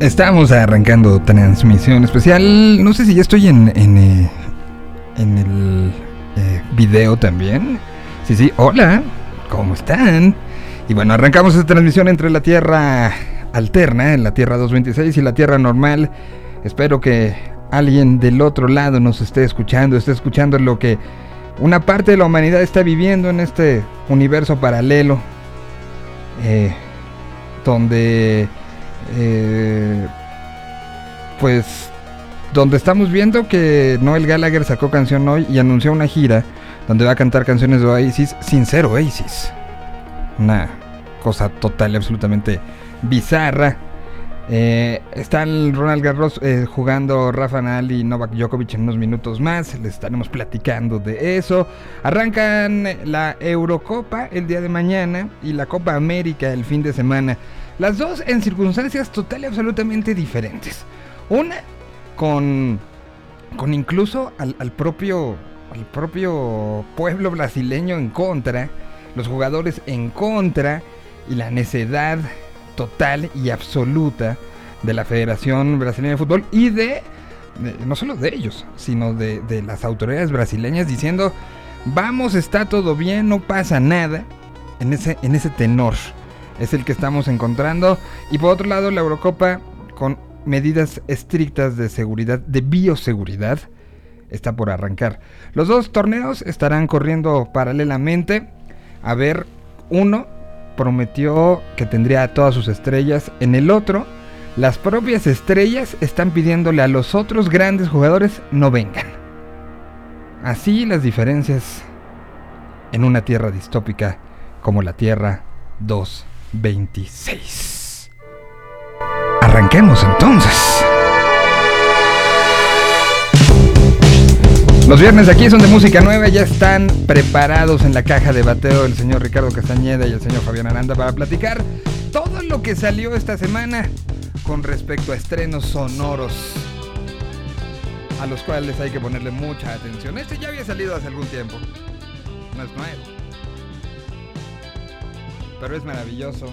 Estamos arrancando transmisión especial. No sé si ya estoy en, en, eh, en el eh, video también. Sí, sí, hola, ¿cómo están? Y bueno, arrancamos esta transmisión entre la Tierra alterna, en la Tierra 226 y la Tierra normal. Espero que alguien del otro lado nos esté escuchando, esté escuchando lo que una parte de la humanidad está viviendo en este universo paralelo. Eh, donde eh, pues donde estamos viendo que Noel Gallagher sacó canción hoy y anunció una gira donde va a cantar canciones de Oasis sin ser Oasis. Una cosa total y absolutamente bizarra. Eh, están Ronald Garros eh, jugando Rafa Nadal y Novak Djokovic en unos minutos más. Les estaremos platicando de eso. Arrancan la Eurocopa el día de mañana y la Copa América el fin de semana. Las dos en circunstancias total y absolutamente diferentes. Una con, con incluso al, al propio, al propio pueblo brasileño en contra, los jugadores en contra y la necedad total y absoluta de la Federación Brasileña de Fútbol y de, de no solo de ellos, sino de, de, las autoridades brasileñas diciendo, vamos, está todo bien, no pasa nada, en ese, en ese tenor es el que estamos encontrando. Y por otro lado, la Eurocopa con medidas estrictas de seguridad, de bioseguridad, está por arrancar. Los dos torneos estarán corriendo paralelamente. A ver, uno prometió que tendría todas sus estrellas. En el otro, las propias estrellas están pidiéndole a los otros grandes jugadores no vengan. Así las diferencias en una tierra distópica como la Tierra 2. 26. Arranquemos entonces. Los viernes aquí son de música nueva, ya están preparados en la caja de bateo el señor Ricardo Castañeda y el señor Fabián Aranda para platicar todo lo que salió esta semana con respecto a estrenos sonoros a los cuales hay que ponerle mucha atención. Este ya había salido hace algún tiempo, no es nuevo pero es maravilloso.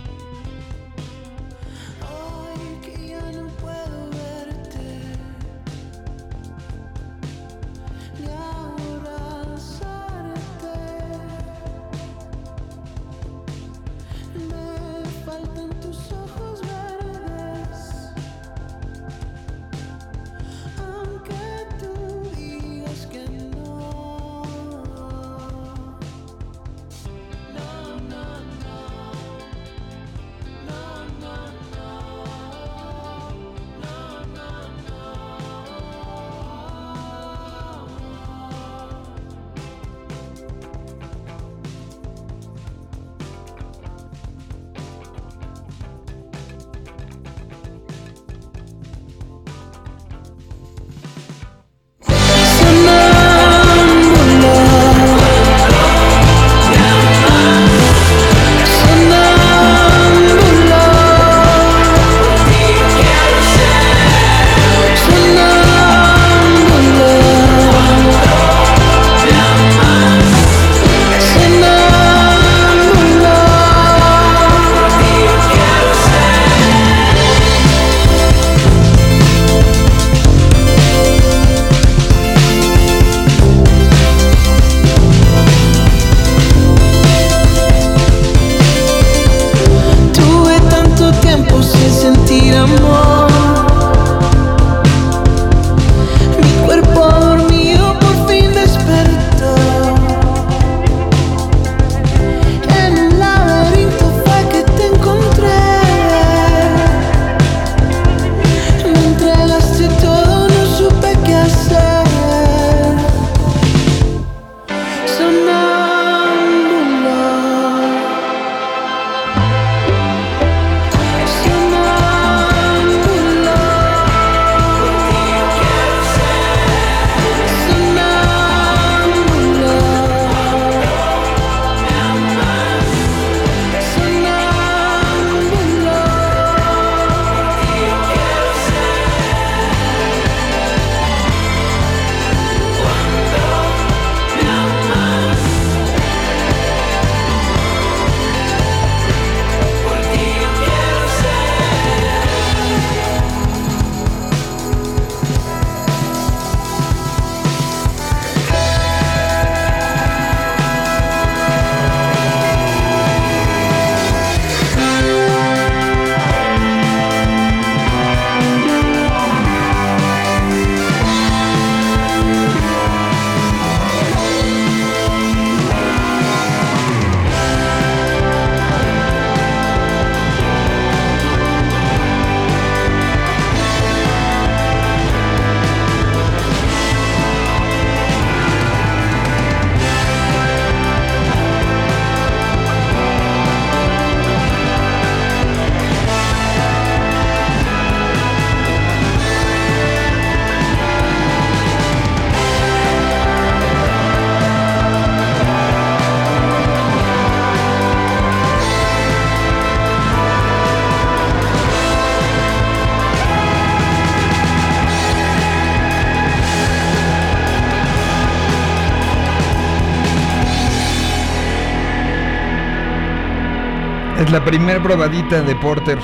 Es la primera probadita de Porter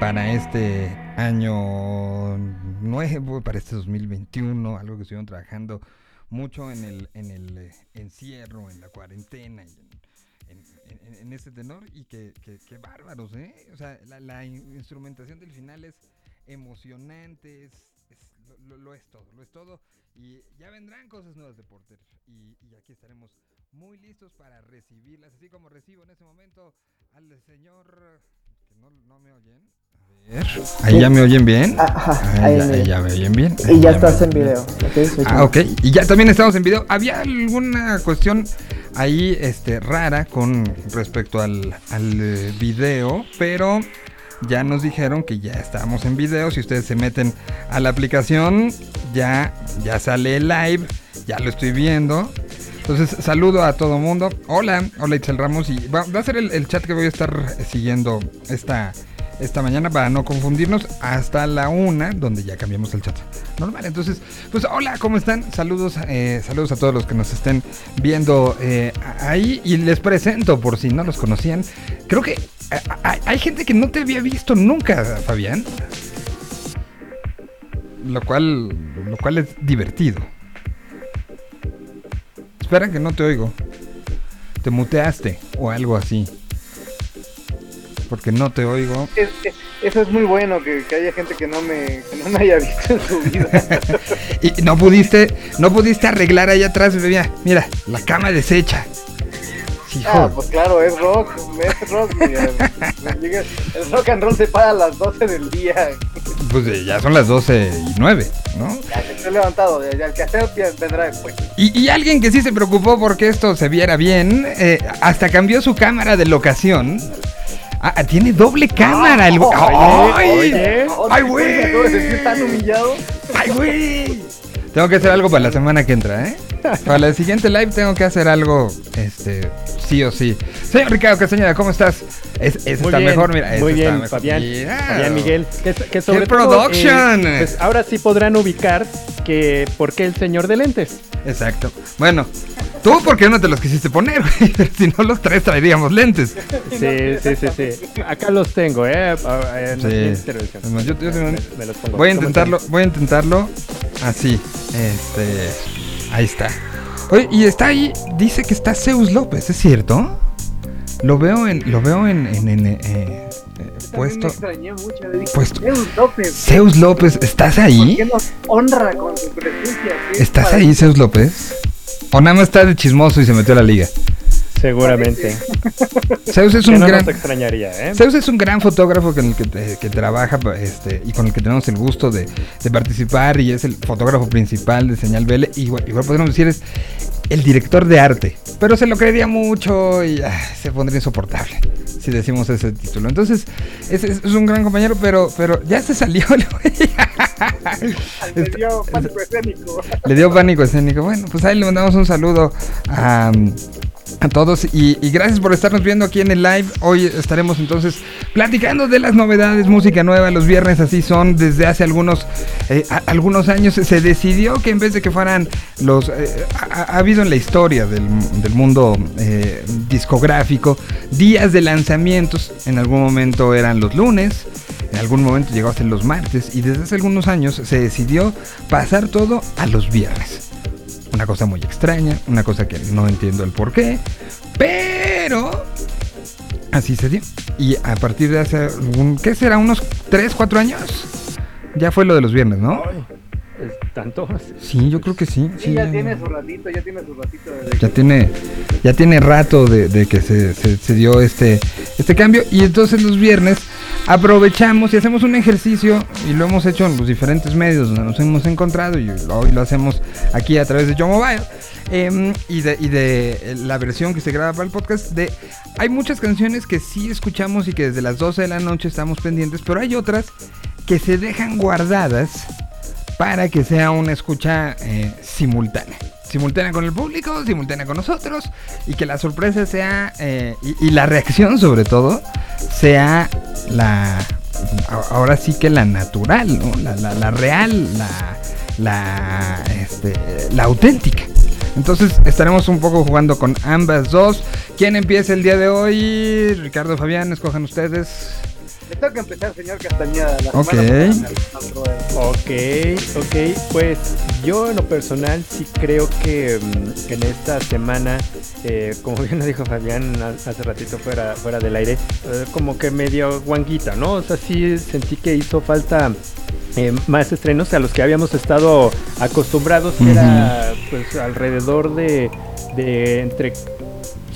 para este año nuevo, para este 2021, algo que estuvieron trabajando mucho en el, en el eh, encierro, en la cuarentena, en, en, en, este tenor, y que, que, que, bárbaros, ¿eh? O sea, la, la instrumentación del final es emocionante, es, es lo, lo, es todo, lo es todo, y ya vendrán cosas nuevas de Porter, y, y aquí estaremos muy listos para recibirlas, así como recibo en este momento al señor que no, no me oyen. A ver, ahí ya me oyen bien. Ajá, ahí, ya, ahí ya me oyen bien. Y ya, ya estás en video. Okay, ah, ok. Y ya también estamos en video. Había alguna cuestión ahí este, rara con respecto al, al video, pero ya nos dijeron que ya estamos en video. Si ustedes se meten a la aplicación, ya, ya sale live. Ya lo estoy viendo. Entonces, saludo a todo mundo. Hola, hola Itzel Ramos. Y va, a ser el, chat que voy a estar siguiendo esta, esta mañana para no confundirnos hasta la una, donde ya cambiamos el chat. Normal, entonces, pues hola, ¿cómo están? Saludos, eh, saludos a todos los que nos estén viendo eh, ahí. Y les presento, por si no los conocían. Creo que hay, hay gente que no te había visto nunca, Fabián. Lo cual, lo cual es divertido. Espera que no te oigo. Te muteaste o algo así. Porque no te oigo. Es, es, eso es muy bueno, que, que, haya gente que no, me, que no me haya visto en su vida. y no pudiste, no pudiste arreglar allá atrás, mira, mira, la cama deshecha. Ah, pues claro, es rock, es rock. Mira, el rock and roll se para a las 12 del día. Pues ya son las 12 y 9, ¿no? Ya se estoy levantado, ya el que hacer vendrá después. Y, y, alguien que sí se preocupó porque esto se viera bien, eh, hasta cambió su cámara de locación. Ah, tiene doble cámara el güey. ¡Ay! oye, ¡Ay, güey! ¡Ay, güey! Tengo que hacer algo para la semana que entra, ¿eh? Para la siguiente live tengo que hacer algo, este, sí o sí. Señor Ricardo Castañeda, ¿cómo estás? Es, es muy está bien, mejor, mira. Muy bien, mejor. Fabián. Fabián Miguel. Que, que sobre ¡Qué todo, production! Eh, pues ahora sí podrán ubicar que por qué el señor de lentes. Exacto. Bueno, tú porque no te los quisiste poner, güey. si no los tres traeríamos lentes. Sí, sí, sí, sí. Acá los tengo, ¿eh? En sí. Yo, yo, yo, me, me los pongo. Voy a intentarlo, voy a intentarlo así. Este, ahí está. Oye, y está ahí, dice que está Zeus López, ¿es cierto? Lo veo en, lo veo en, en, en eh, eh, puesto. Me extrañé mucho, dije, puesto. Zeus López. Zeus López, ¿estás ahí? ¿Por qué nos honra con su presencia? ¿Estás ahí, Zeus López? ¿O nada más está de chismoso y se metió a la liga? Seguramente. Zeus es un no gran. Nos extrañaría, ¿eh? Zeus es un gran fotógrafo con el que, que trabaja este, y con el que tenemos el gusto de, de, participar y es el fotógrafo principal de Señal BL. Igual, igual podemos decir es el director de arte. Pero se lo creería mucho y ah, se pondría insoportable si decimos ese título. Entonces, es, es, es un gran compañero, pero, pero ya se salió el güey. Le dio pánico escénico. Le dio pánico escénico. Bueno, pues ahí le mandamos un saludo a. A todos y, gracias por estarnos viendo aquí en el live. Hoy estaremos entonces platicando de las novedades, música nueva. Los viernes así son desde hace algunos eh, algunos años. Se decidió que en vez de que fueran los eh, ha, ha, habido en la historia del, del mundo eh, discográfico días de lanzamientos. En algún momento eran los lunes. En algún momento llegó a los martes y desde hace algunos años se decidió pasar todo a los viernes una cosa muy extraña, una cosa que no entiendo el por qué, pero así se dio. Y a partir de hace, un, ¿qué será? ¿Unos 3, 4 años? Ya fue lo de los viernes, ¿no? ¿Tanto? Sí, yo creo que sí. Sí, sí ya, ya, tiene su ratito, ya tiene su ratito. De ya, tiene, ya tiene rato de, de que se, se, se, dio este, este cambio. Y entonces los viernes aprovechamos y hacemos un ejercicio y lo hemos hecho en los diferentes medios donde nos hemos encontrado y hoy lo hacemos aquí a través de Yo Mobile eh, y, de, y de la versión que se graba para el podcast de hay muchas canciones que sí escuchamos y que desde las 12 de la noche estamos pendientes pero hay otras que se dejan guardadas para que sea una escucha eh, simultánea simultánea con el público, simultánea con nosotros y que la sorpresa sea eh, y, la reacción sobre todo sea la ahora sí que la natural, la, la, la, real, la, la, este, la auténtica. Entonces estaremos un poco jugando con ambas dos. ¿Quién empieza el día de hoy? Ricardo Fabián, escojan ustedes. Le toca empezar, señor Castañeda. La Ok. semana Ok, ok, pues yo en lo personal sí creo que, mm, que en esta semana, eh, como bien lo dijo Fabián ha- hace ratito fuera, fuera del aire, eh, como que medio guanguita, ¿no? O sea, sí sentí que hizo falta eh, más estrenos a los que habíamos estado acostumbrados, que era pues alrededor de, de entre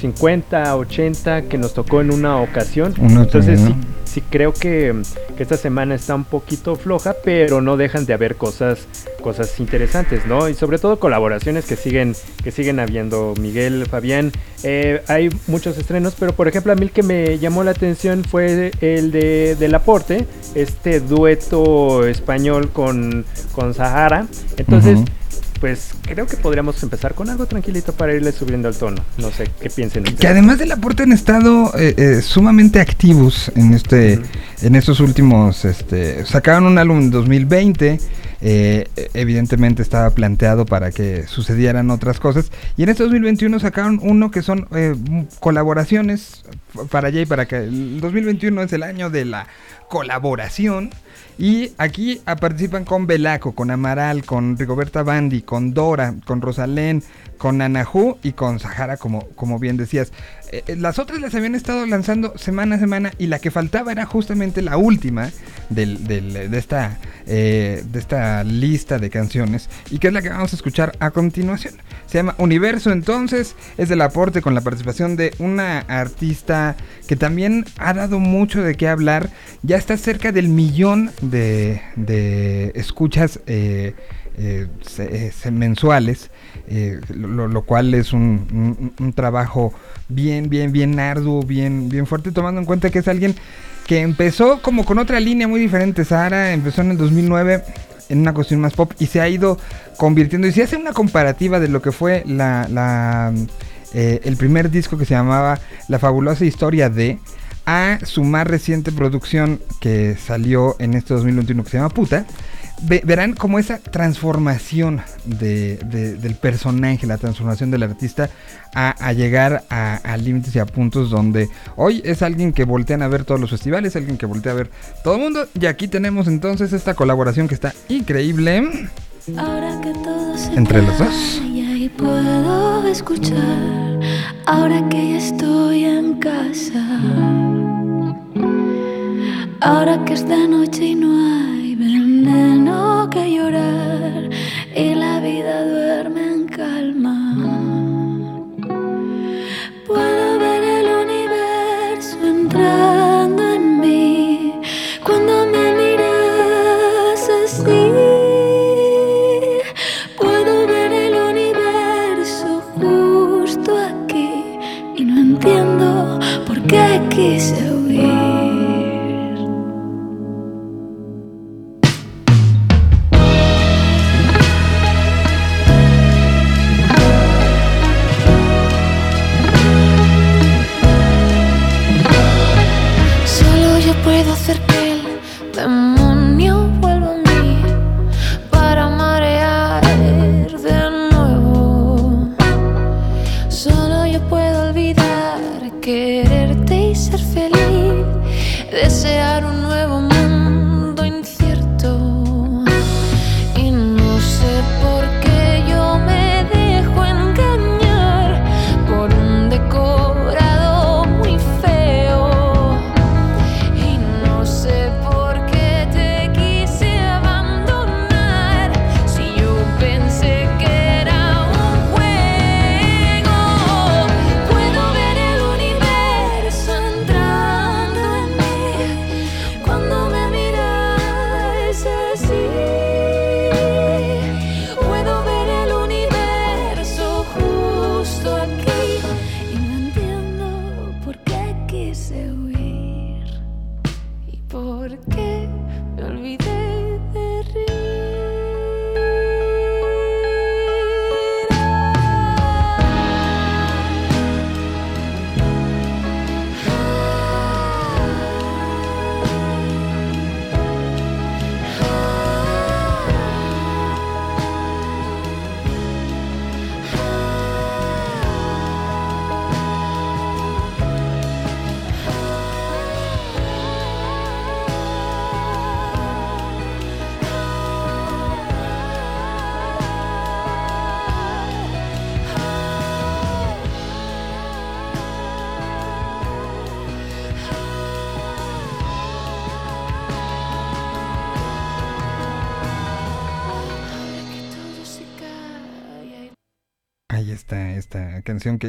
50, 80 que nos tocó en una ocasión. Uno Entonces también, sí, sí creo que, que esta semana está un poquito floja, pero no dejan de haber cosas, cosas interesantes, ¿no? Y sobre todo colaboraciones que siguen, que siguen habiendo. Miguel, Fabián, eh, hay muchos estrenos, pero por ejemplo a mí el que me llamó la atención fue el de Del Aporte, este dueto español con, con Sahara. Entonces. Pues creo que podríamos empezar con algo tranquilito para irle subiendo el tono. No sé qué piensen Que además del aporte han estado eh, eh, sumamente activos en este, en estos últimos, este, sacaron un álbum en 2020. eh, evidentemente estaba planteado para que sucedieran otras cosas y en este 2021 sacaron uno que son eh, colaboraciones para allá y para acá. El 2021 es el año de la colaboración y aquí participan con Belaco, con Amaral, con Rigoberta Bandi, con Dora, con Rosalén, con Anahu y con Sahara, como, como bien decías. Eh, eh, las otras las habían estado lanzando semana a semana y la que faltaba era justamente la última del- del- de, esta, eh, de esta lista de canciones y que es la que vamos a escuchar a continuación. Se llama Universo entonces, es el aporte con la participación de una artista que también ha dado mucho de qué hablar, ya está cerca del millón de, de escuchas eh, eh, eh, mensuales, lo, cual es un, un- trabajo bien, bien, bien arduo, bien, bien fuerte, tomando en cuenta que es alguien que empezó como con otra línea muy diferente. Sara empezó en el 2009 en una cuestión más pop y se ha ido convirtiendo. Y si hace una comparativa de lo que fue la, eh, el primer disco que se llamaba La fabulosa historia de a su más reciente producción que salió en este 2021 que se llama Puta, ve- verán como esa transformación de- de- del personaje, la transformación del artista a, a llegar a, a límites y a puntos donde hoy es alguien que voltean a ver todos los festivales, alguien que voltea a ver todo el mundo. Y aquí tenemos entonces esta colaboración que está increíble. Ahora que todo se Entre los dos. Puedo escuchar, ahora que ya estoy en casa, ahora que esta noche no hay veneno que llorar y la vida duerme en calma.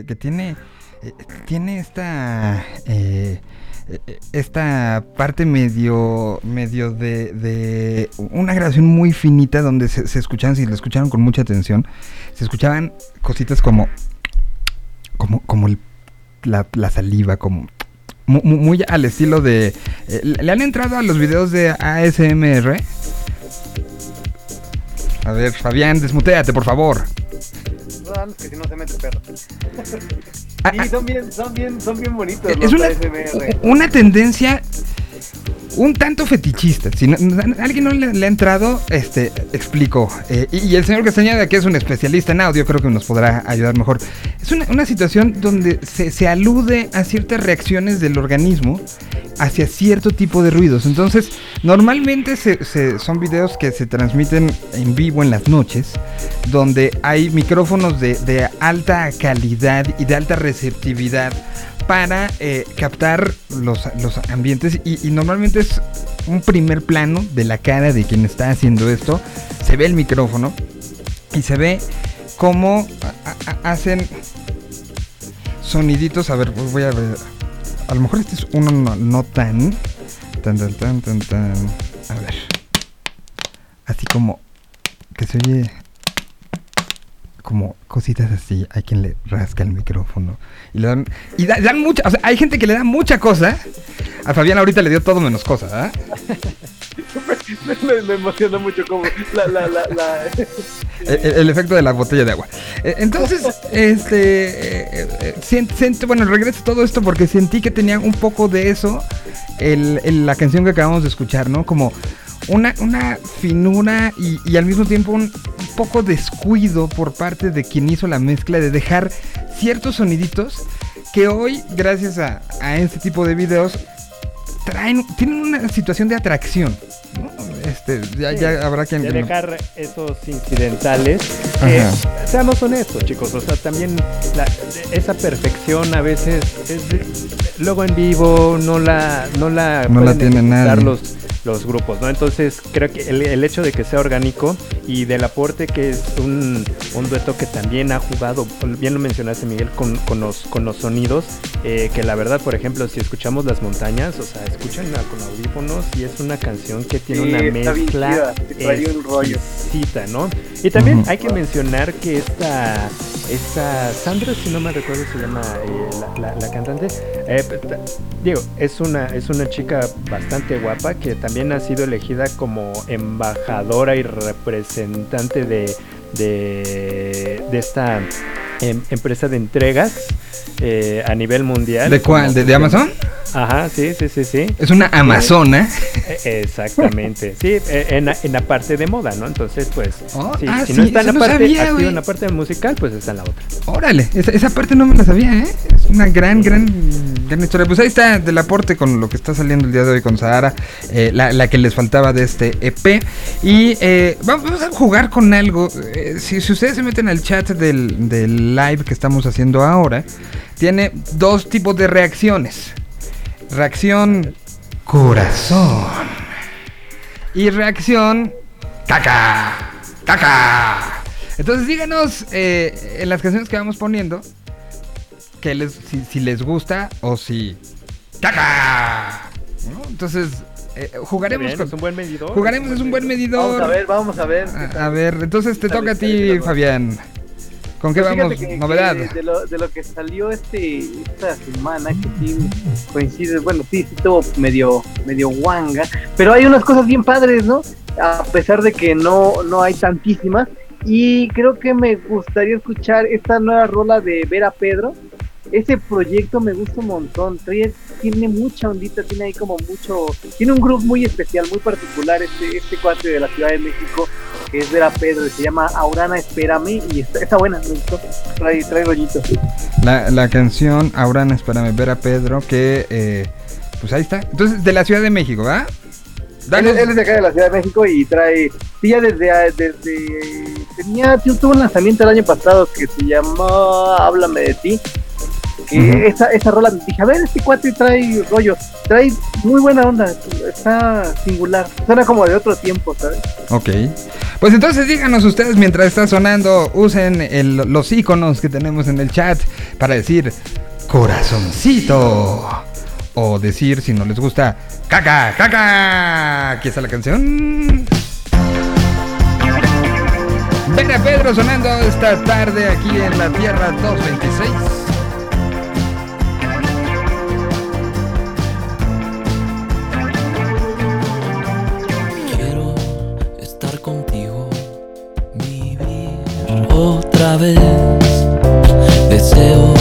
Que, tiene, eh, tiene esta... Eh, esta parte medio medio de, una grabación muy finita donde se, se, escuchaban, si la escucharon con mucha atención, se escuchaban cositas como como, como la, la, saliva, como muy, al estilo de... Eh, ¿Le han entrado a los videos de ASMR? A ver, Fabián, desmuteate, por favor. No, que si no se mete perro. Ah, sí, son bien, son bien, son bien bonitos es una, ASMR. Una tendencia un tanto fetichista. Si alguien no le, ha entrado, este, explico. Eh, y, el señor Castañeda, que es un especialista en audio, creo que nos podrá ayudar mejor. Es una, situación donde se, alude a ciertas reacciones del organismo hacia cierto tipo de ruidos. Entonces, normalmente son videos que se transmiten en vivo en las noches, donde hay micrófonos de, de alta calidad y de alta receptividad para eh, captar los, ambientes y, normalmente es un primer plano de la cara de quien está haciendo esto. Se ve el micrófono y se ve cómo hacen soniditos. A ver, voy a ver. A lo mejor este es uno no, tan, tan, tan, tan, tan, tan. A ver. Así como que se oye como cositas así, hay quien le rasca el micrófono y le dan y dan mucha, o sea, hay gente que le da mucha cosa. A Fabián ahorita le dio todo menos cosa, ¿ah? me, emociona mucho como la, la, la, el, efecto de la botella de agua. E, entonces, este, eh, eh, siento, bueno, regreso todo esto porque sentí que tenía un poco de eso el, la canción que acabamos de escuchar, ¿no? Como una, una finura y, al mismo tiempo un, poco descuido por parte de quien hizo la mezcla de dejar ciertos soniditos que hoy, gracias a, este tipo de videos, traen, tienen una situación de atracción. Este, ya, habrá que... dejar esos incidentales. Eh, seamos honestos, chicos. O sea, también esa perfección a veces es luego en vivo no la no la, no la tienen nadie los grupos, ¿no? Entonces creo que el, hecho de que sea orgánico y del aporte que es un, un, dueto que también ha jugado, bien lo mencionaste Miguel, con, con, los, con los sonidos, eh, que la verdad, por ejemplo, si escuchamos las montañas, o sea, escuchan con audífonos y es una canción que tiene una mezcla exquisita, ¿no? Y también hay que mencionar que esta, esta Sandra, si no me recuerdo, se llama eh, la, cantante, eh, digo, es una, es una chica bastante guapa que también también ha sido elegida como embajadora y representante de, de, esta em, empresa de entregas eh, a nivel mundial. ¿De cuál? ¿De, Amazon? Ajá, sí, sí, sí, sí. Es una Amazona. Eh, exactamente. Sí, eh, en, en, la parte de moda, ¿no? Entonces, pues, oh, si, ah, no está en la parte en la parte musical, pues está en la otra. Órale, esa, esa, parte no me la sabía, ¿eh? Es una gran, gran, gran. Pues ahí está del aporte con lo que está saliendo el día de hoy con Sahara, la, la, que les faltaba de este EP. Y vamos, a jugar con algo. Si, si, ustedes se meten al chat del, del live que estamos haciendo ahora, tiene dos tipos de reacciones. Reacción corazón. Y reacción caca. Caca. Entonces díganos eh, en las canciones que vamos poniendo que les, si, les gusta o si... ¡Caca! Entonces eh, jugaremos es un buen medidor. Jugaremos, es un buen medidor. Vamos a ver, vamos a ver. A, ver, entonces te toca a ti, Fabián. ¿Con qué pues vamos? Novedad. de, lo, de, lo, que salió este esta semana, que sí coincide, bueno, sí, sí estuvo medio, medio guanga, pero hay unas cosas bien padres, ¿no? A pesar de que no, no hay tantísimas. Y creo que me gustaría escuchar esta nueva rola de Vera Pedro. Ese proyecto me gusta un montón. Tiene mucha ondita, tiene ahí como mucho. Tiene un grupo muy especial, muy particular, este, este cuate de la Ciudad de México que es Vera Pedro, se llama Aurana Espérame y está, buena, me gustó, trae, trae rollito. La, la canción Aurana Espérame, Vera Pedro, que eh, pues ahí está. Entonces, de la Ciudad de México, ¿verdad? Él, es de acá de la Ciudad de México y trae, sí, ya desde, desde tenía, tuvo un lanzamiento el año pasado que se llama Háblame de ti Ujú. esa, esa rola, dije, a ver, este cuate trae rollo, trae muy buena onda, está singular, suena como de otro tiempo, ¿sabes? Ok. Pues entonces díganos ustedes mientras está sonando, usen el- los iconos que tenemos en el chat para decir corazoncito. O decir, si no les gusta, caca, caca. Aquí está la canción. Vera Pedro sonando esta tarde aquí en la Tierra 226. Otra vez. Deseo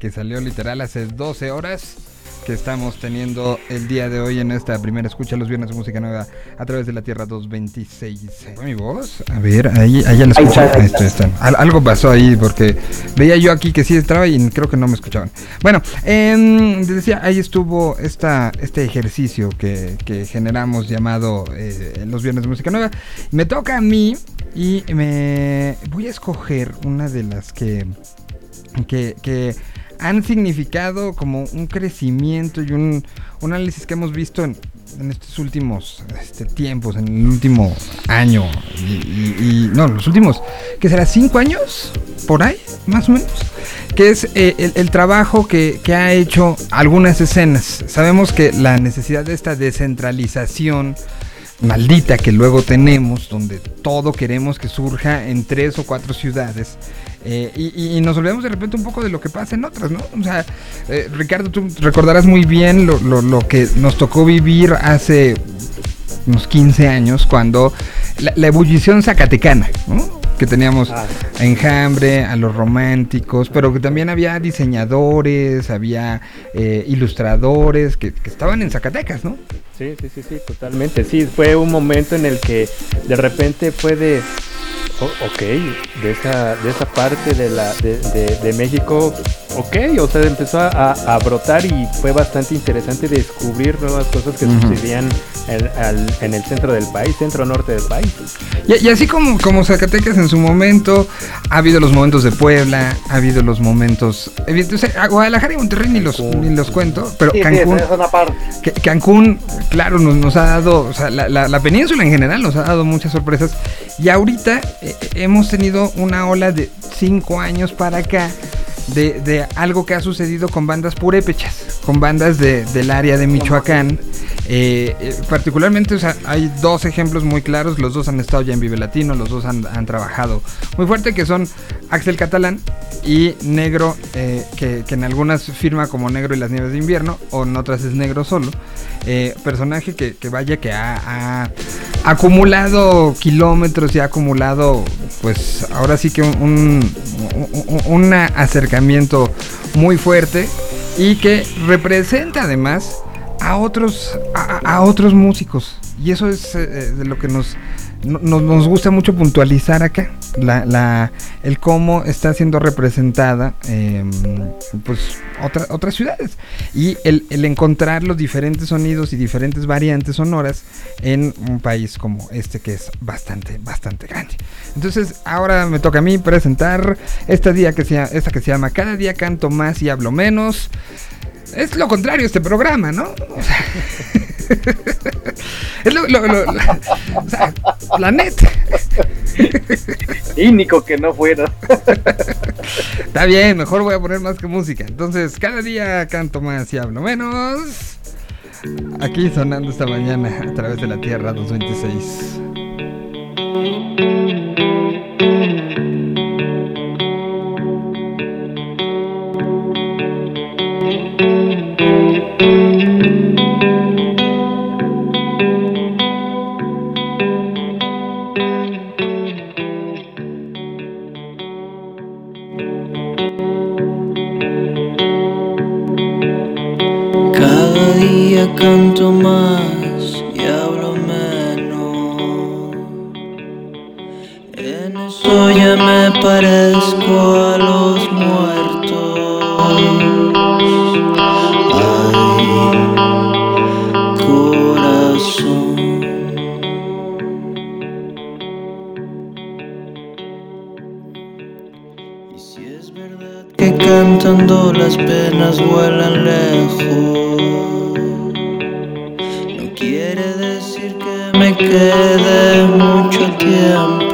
que salió literal hace 12 horas que estamos teniendo el día de hoy en esta primera escucha los viernes de música nueva a través de la Tierra 226. ¿Fue mi voz? A ver, ahí, ahí ya la está, ahí está, está. Al- algo pasó ahí porque veía yo aquí que sí entraba y creo que no me escuchaban. Bueno, em, les decía, ahí estuvo esta, este ejercicio que, que generamos llamado eh, los viernes de música nueva. Me toca a mí y me voy a escoger una de las que que, que han significado como un crecimiento y un, un análisis que hemos visto en, en estos últimos este, tiempos, en el último año y, y- y- no, los últimos, que será cinco años por ahí, más o menos, que es eh, el, el trabajo que, que ha hecho algunas escenas. Sabemos que la necesidad de esta descentralización maldita que luego tenemos, donde todo queremos que surja en tres o cuatro ciudades. Eh, y, nos olvidamos de repente un poco de lo que pasa en otras, ¿no? O sea, eh, Ricardo, tú recordarás muy bien lo, lo- lo que nos tocó vivir hace unos 15 años, cuando la, la ebullición zacatecana, ¿no? Que teníamos Ah. a Enjambre, a los románticos, pero que también había diseñadores, había eh, ilustradores que, que estaban en Zacatecas, ¿no? Sí, sí, sí, sí, totalmente. Sí, fue un momento en el que de repente fue de, O- ok, de esa, de esa parte de, la, de, de- de México, ok, o sea, empezó a, a brotar y fue bastante interesante descubrir nuevas cosas que Ujú. sucedían en, al- en el centro del país, centro-norte del país. Y, y así como, como Zacatecas en su momento, ha habido los momentos de Puebla, ha habido los momentos... evidente- o sea, a Guadalajara y Monterrey ni los, ni los cuento, pero Sí, sí, Cancún... esa es una parte. Que- Cancún, claro, nos, nos ha dado, o sea, la, la- la península en general nos ha dado muchas sorpresas. Y ahorita eh, hemos tenido una ola de cinco años para acá de, de algo que ha sucedido con bandas purépechas, con bandas de- del área de Michoacán. Eh, eh, particularmente, o sea, hay dos ejemplos muy claros, los dos han estado ya en Vive Latino, los dos han, han trabajado muy fuerte, que son Axel Catalán y Negro, eh, que, que en algunas firma como Negro y las Nieves de Invierno, o en otras es Negro solo. Personaje que, que vaya que ha, ha acumulado kilómetros y ha acumulado, pues ahora sí que un- un acercamiento muy fuerte y que representa además a otros a, otros músicos. Y eso es eh, eh, de lo que nos no- nos, nos gusta mucho puntualizar acá. La, la- el cómo está siendo representada eh, pues otra- otras ciudades. Y el, el encontrar los diferentes sonidos y diferentes variantes sonoras en un país como este que es bastante bastante grande. Entonces ahora me toca a mí presentar esta día que se esta que se llama cada día canto más y hablo menos. Es lo contrario este programa, ¿no? Es lo, lo- lo- la, o sea, la neta. Cínico que no fuera. Está bien, mejor voy a poner más que música. Entonces, cada día canto más y hablo menos. Aquí sonando esta mañana a través de la Tierra 226. Día canto más y hablo menos. En eso ya me parezco a los muertos. Ay, corazón. Y si es verdad que cantando las penas vuelan lejos, me quede mucho tiempo.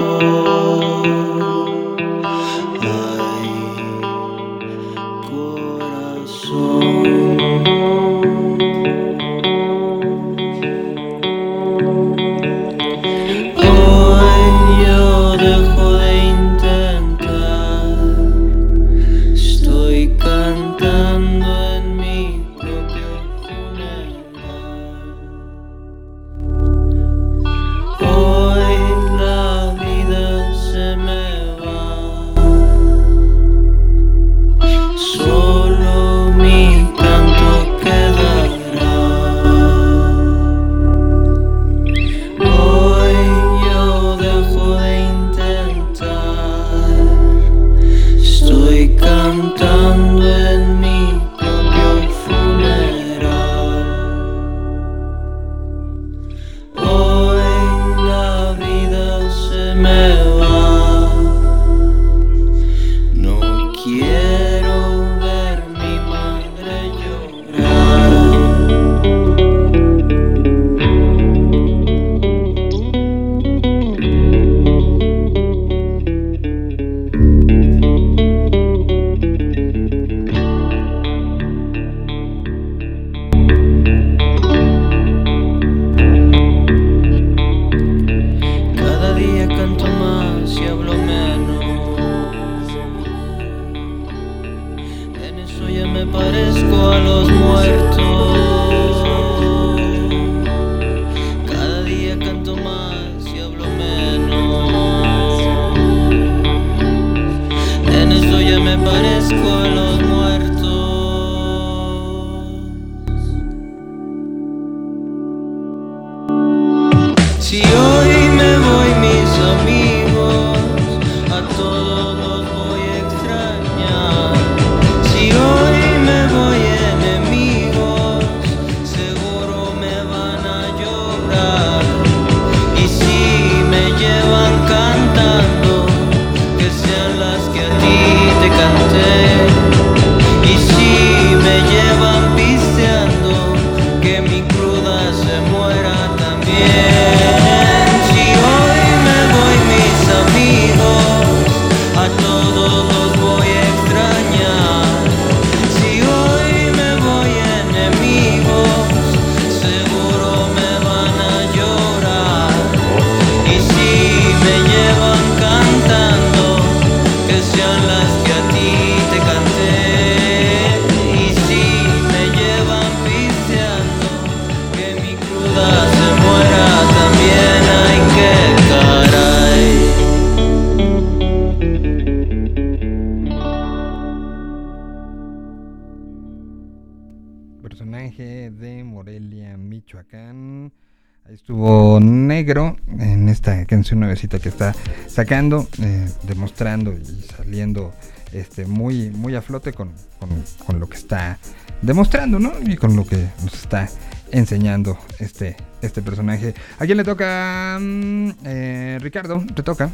Sacando, eh, demostrando y saliendo este, muy, muy a flote con, con- con lo que está demostrando, ¿no? Y con lo que nos está enseñando este, este personaje. ¿A quién le toca? Mm, eh, Ricardo, te toca.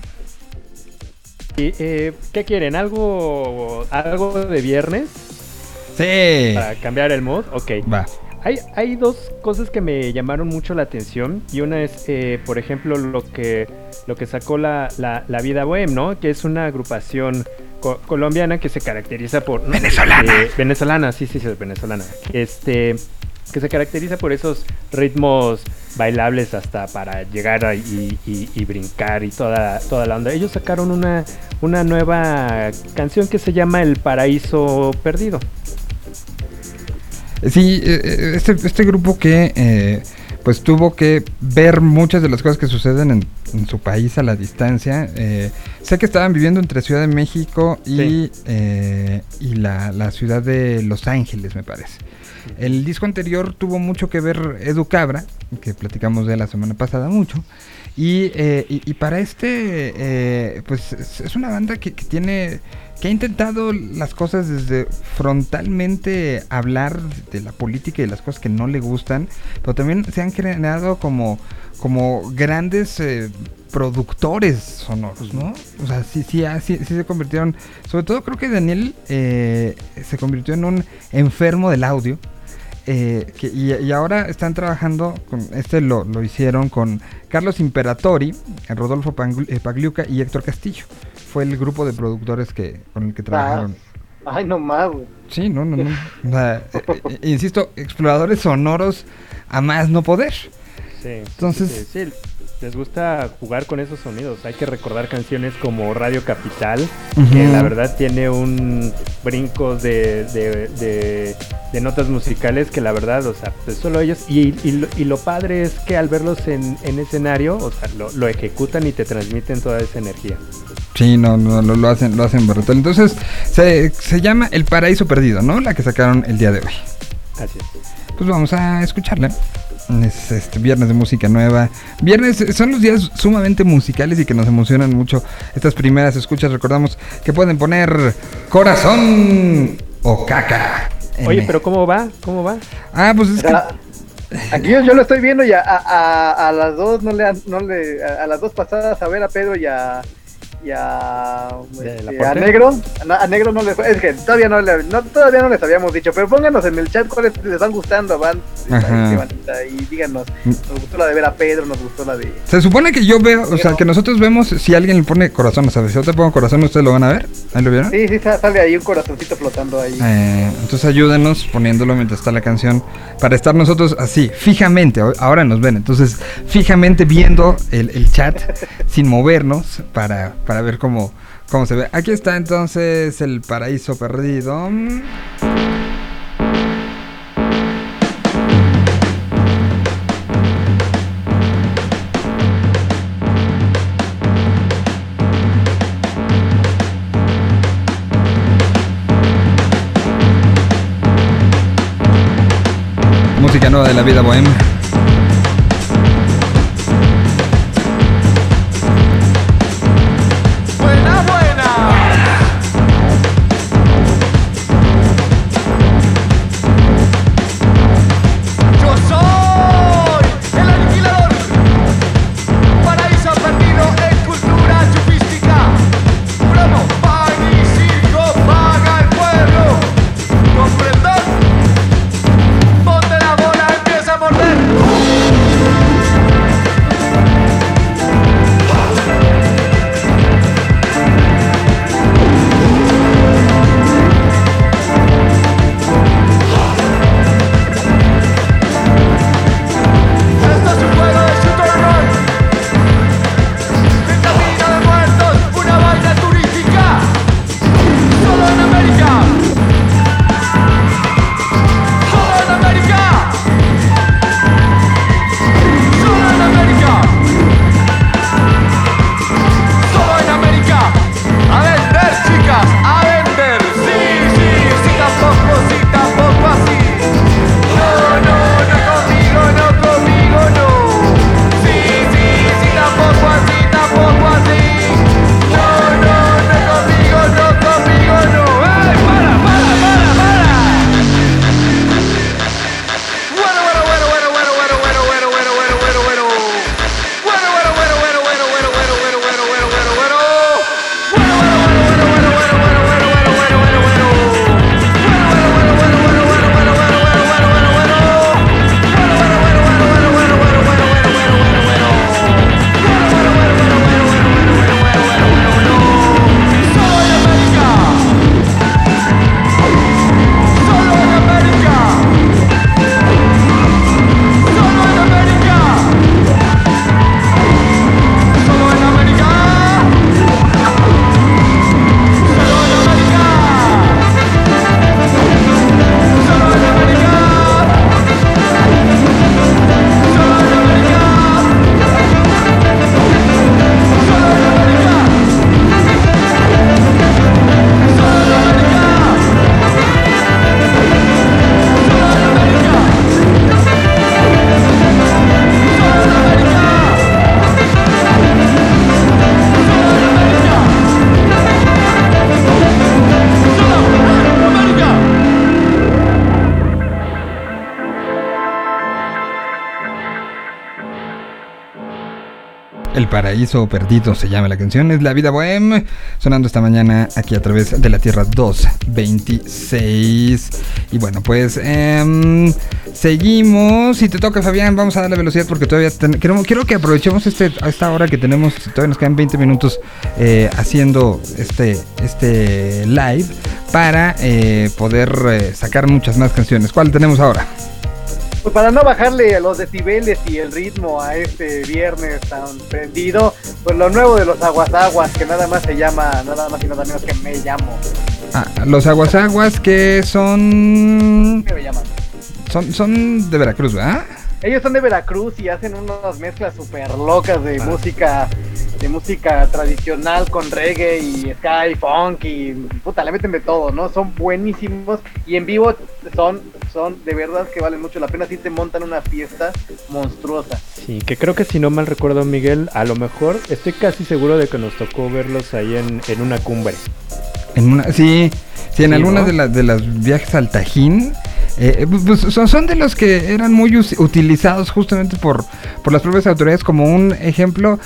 Y, eh, ¿Qué quieren? ¿Algo, ¿Algo de viernes? Sí. Para cambiar el mood. Ok. Va. Hay, hay dos cosas que me llamaron mucho la atención. Y una es, eh, por ejemplo, lo que, lo que sacó la, la, la Vida Bohem, ¿no? Que es una agrupación co- colombiana que se caracteriza por... Venezolana. Eh, venezolana, sí, sí, sí, venezolana. Este, que se caracteriza por esos ritmos bailables hasta para llegar a- y, y- y brincar y toda, toda la onda. Ellos sacaron una, una nueva canción que se llama El Paraíso Perdido. Sí, eh, eh, este, este grupo que eh, pues tuvo que ver muchas de las cosas que suceden en, en su país a la distancia. eh, sé que estaban viviendo entre Ciudad de México y, Sí. eh, y la, la ciudad de Los Ángeles, me parece. El disco anterior tuvo mucho que ver Edu Cabra, que platicamos de la semana pasada mucho. Y, eh, y- y para este, eh, pues es, es una banda que, que tiene, que ha intentado las cosas desde frontalmente hablar de la política y las cosas que no le gustan, pero también se han creado como, como grandes eh, productores sonoros, ¿no? O sea, sí, sí, sí, se convirtieron, sobre todo creo que Daniel eh, se convirtió en un enfermo del audio. Eh, y, ahora están trabajando este lo, lo hicieron con Carlos Imperatori, Rodolfo Pagliuca y Héctor Castillo. Fue el grupo de productores que con el que trabajaron. Ay, no más, güey. Sí, no, no, no. O sea, eh, eh, insisto, exploradores sonoros a más no poder. Sí, Entonces- sí, sí, sí, les gusta jugar con esos sonidos. Hay que recordar canciones como Radio Capital, que la verdad tiene un brinco de, de- de- de notas musicales que la verdad, o sea, pues solo ellos. Y, y lo, y lo padre es que al verlos en, en escenario, o sea, lo, lo ejecutan y te transmiten toda esa energía. Sí, no, no, lo, lo hacen, lo hacen brutal. Entonces, se, se llama El Paraíso Perdido, ¿no? La que sacaron el día de hoy. Así es. Pues vamos a escucharla. Es este viernes de música nueva. Viernes eh, son los días sumamente musicales y que nos emocionan mucho. Estas primeras escuchas, recordamos que pueden poner corazón o caca. Oye, pero ¿cómo va? ¿Cómo va? Ah, pues es que. aquí yo, yo lo estoy viendo y a, a, a- a las dos no le, han- no le a, a las dos pasadas a ver a Pedro y a y a, ¿De este, a negro a, a negro no les es que todavía no, le, no todavía no les habíamos dicho pero pónganos en el chat cuáles les van gustando van y díganos nos gustó la de ver a Pedro nos gustó la de Se supone que yo veo, o sea, que nosotros vemos si alguien le pone corazón, ¿sabes? Si yo te pongo corazón, ¿ustedes lo van a ver? ¿Ahí lo vieron? sí sí sa- sale ahí un corazoncito flotando ahí Eh, entonces ayúdenos poniéndolo mientras está la canción para estar nosotros así, fijamente, ahora nos ven, entonces fijamente viendo el, el chat sin movernos para, para ver cómo, cómo se ve. Aquí está entonces el paraíso perdido. Música nueva de la vida bohemia. Paraíso perdido se llama la canción. Es La Vida Bohem. Sonando esta mañana aquí a través de la Tierra 226. Y bueno, pues em, seguimos. Si te toca, Fabián, vamos a darle velocidad porque todavía ten- quiero, quiero que aprovechemos este, esta hora que tenemos. Todavía nos quedan 20 minutos eh, haciendo este, este live para eh, poder eh, sacar muchas más canciones. ¿Cuál tenemos ahora? Pues para no bajarle los decibeles y el ritmo a este viernes tan prendido, pues lo nuevo de los aguas aguas, que nada más se llama, nada más y nada menos que me llamo. Ah, los aguas aguas que son, ¿Qué me llaman? son son de Veracruz, ¿verdad? Ellos son de Veracruz y hacen unas mezclas súper locas de Ah. música, de música tradicional con reggae y sky, funk y puta, le meten de todo, ¿no? Son buenísimos y en vivo son, son de verdad que valen mucho la pena si te montan una fiesta monstruosa. Sí, que creo que si no mal recuerdo, Miguel, a lo mejor estoy casi seguro de que nos tocó verlos ahí en, en una cumbre. En una, sí, sí, en Sí, algunas ¿no? de, las de las viajes al Tajín. eh, pues son, son de los que eran muy utilizados justamente por, por las propias autoridades como un ejemplo,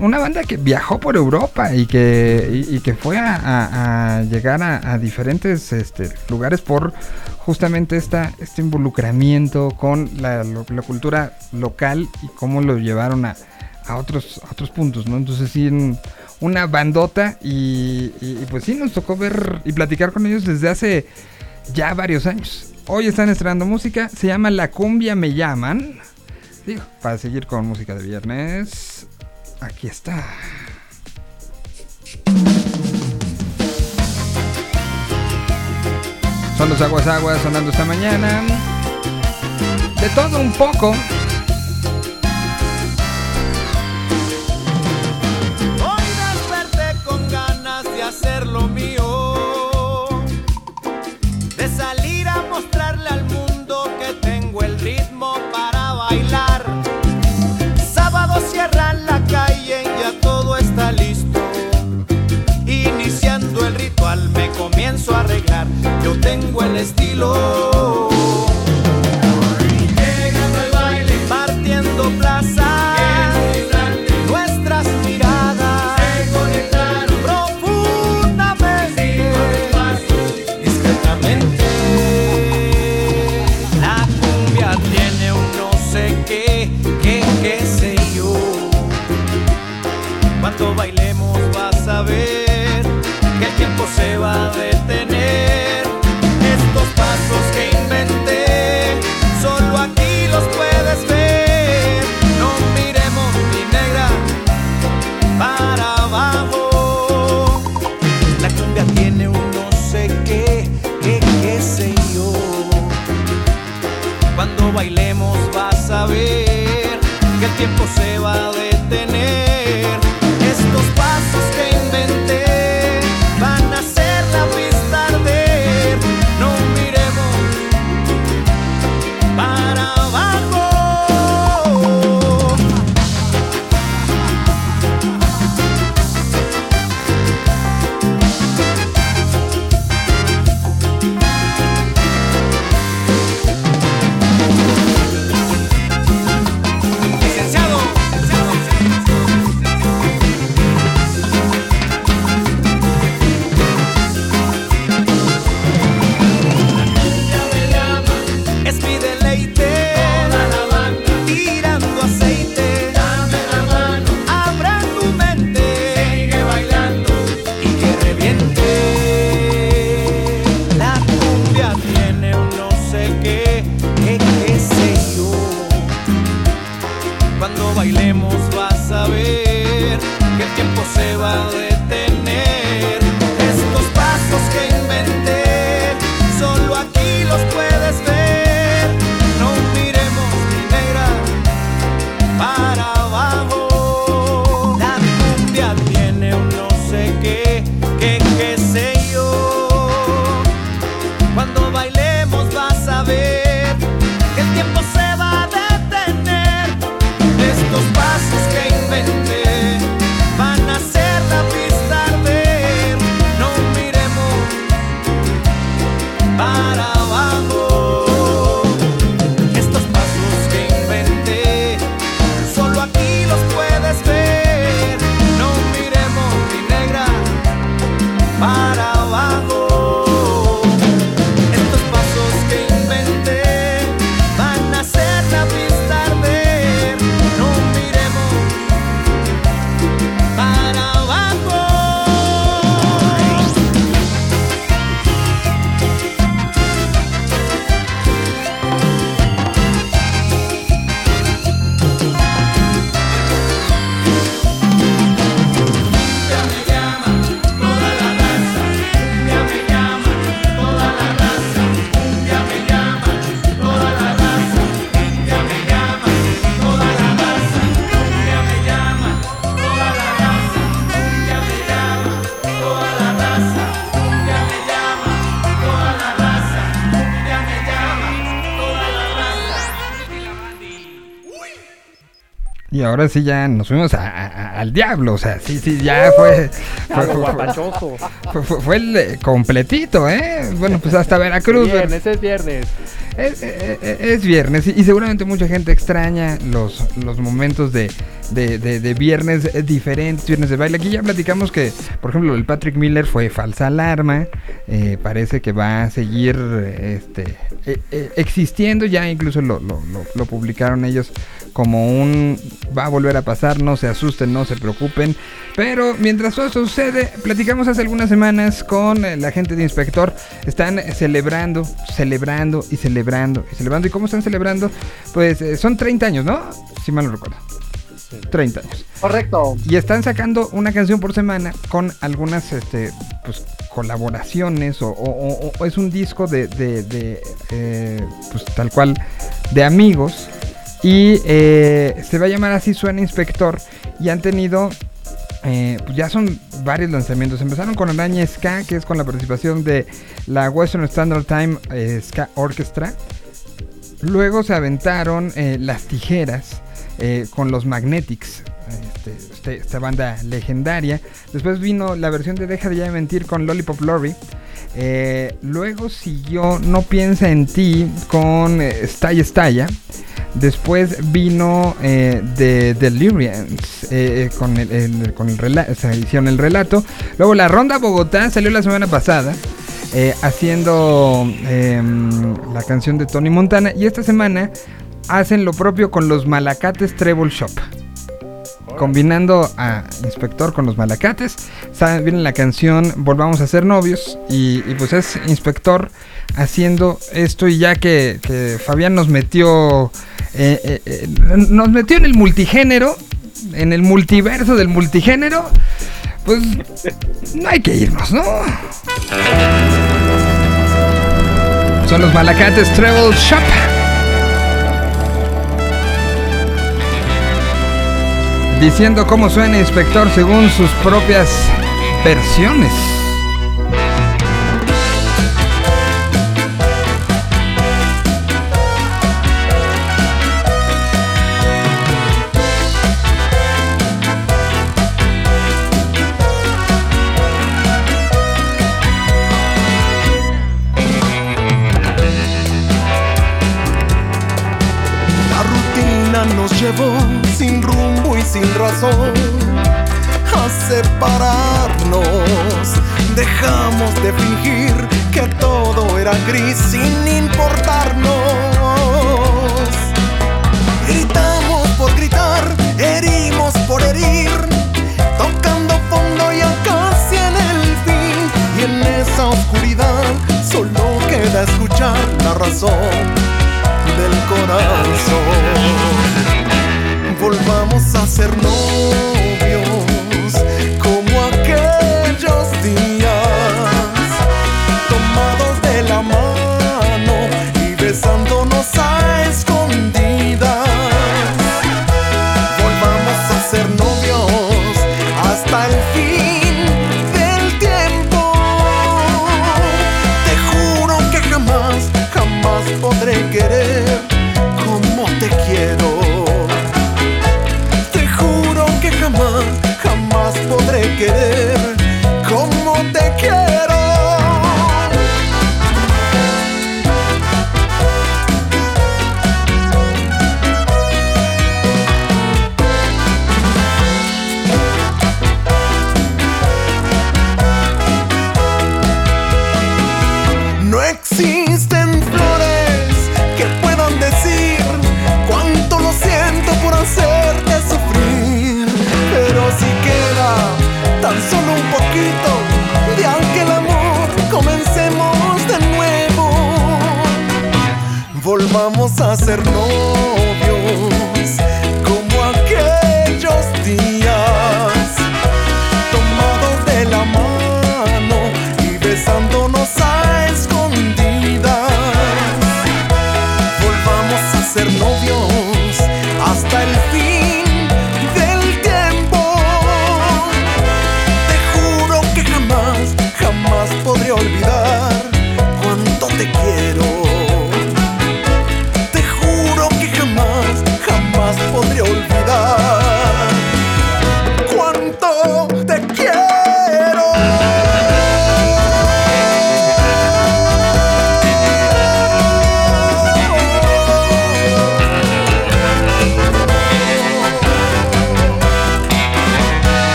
una banda que viajó por Europa y que, y, que fue a, llegar a, diferentes este, lugares por justamente esta, este involucramiento con la, cultura local y cómo lo llevaron a, otros, a otros puntos, ¿no? Entonces sí, un- una bandota y- y pues sí, nos tocó ver y platicar con ellos desde hace ya varios años. Hoy están estrenando música, se llama La Cumbia Me Llaman. Digo, para seguir con música de viernes, aquí está. Son los aguas aguas sonando esta mañana. De todo un poco. Hoy desperté con ganas de hacer lo mío, me comienzo a arreglar, yo tengo el estilo. Llegando al baile, partiendo plaza, se va Y ahora sí ya nos fuimos a- a- al diablo, o sea, sí, sí, ya fue... fue- Algo fue- fue- fue- el eh, completito, ¿eh? Bueno, pues hasta Veracruz. ¿verdad? Viernes, es viernes. Es, es- es viernes y, y seguramente mucha gente extraña los, los momentos de, de, de- de viernes eh, diferentes, viernes de baile. Aquí ya platicamos que, por ejemplo, el Patrick Miller fue falsa alarma. eh, parece que va a seguir eh, este, eh, eh, existiendo. Ya incluso lo, lo- lo- lo publicaron ellos como un va a volver a pasar. No se asusten, no se preocupen. Pero mientras todo esto sucede, platicamos hace algunas semanas con eh, la gente de Inspector. Están celebrando, celebrando y celebrando y celebrando. ¿Y cómo están celebrando? Pues eh, son 30 años, ¿no? Si mal no recuerdo. 30 años. Correcto. Y están sacando una canción por semana con algunas este, pues, colaboraciones o, o- o- o es un disco de, de- de, eh, pues, tal cual de amigos. Y eh, se va a llamar así Suena Inspector. Y han tenido, eh, pues ya son varios lanzamientos. Empezaron con Araña Ska, que es con la participación de la Western Standard Time eh, Ska Orchestra. Luego se aventaron Las Tijeras con los Magnetics, este, este- esta banda legendaria. Después vino la versión de Deja de ya mentir con Lollipop Lorry. Eh, luego siguió No piensa en ti con eh, Stalla Stalla. Después vino eh, The Delirians eh, eh, con el, el- con el rela- o sea, hicieron el relato. Luego la Ronda Bogotá salió la semana pasada. eh, haciendo em, la canción de Tony Montana. Y esta semana hacen lo propio con los Malacates Treble Shop. Combinando a Inspector con los Malacates, sa- viene la canción Volvamos a ser novios. Y, pues es Inspector haciendo esto. Y ya que, Fabián nos metió, eh, eh, eh, nos metió en el multigénero, en el multiverso del multigénero, pues no hay que irnos, ¿no? Son los Malacates Treble Shop. Diciendo cómo suena Inspector según sus propias versiones. La rutina nos llevó sin razón a separarnos. Dejamos de fingir que todo era gris sin importarnos. Gritamos por gritar, herimos por herir, tocando fondo ya casi en el fin. Y en esa oscuridad solo queda escuchar la razón del corazón. Volvamos a ser Volvamos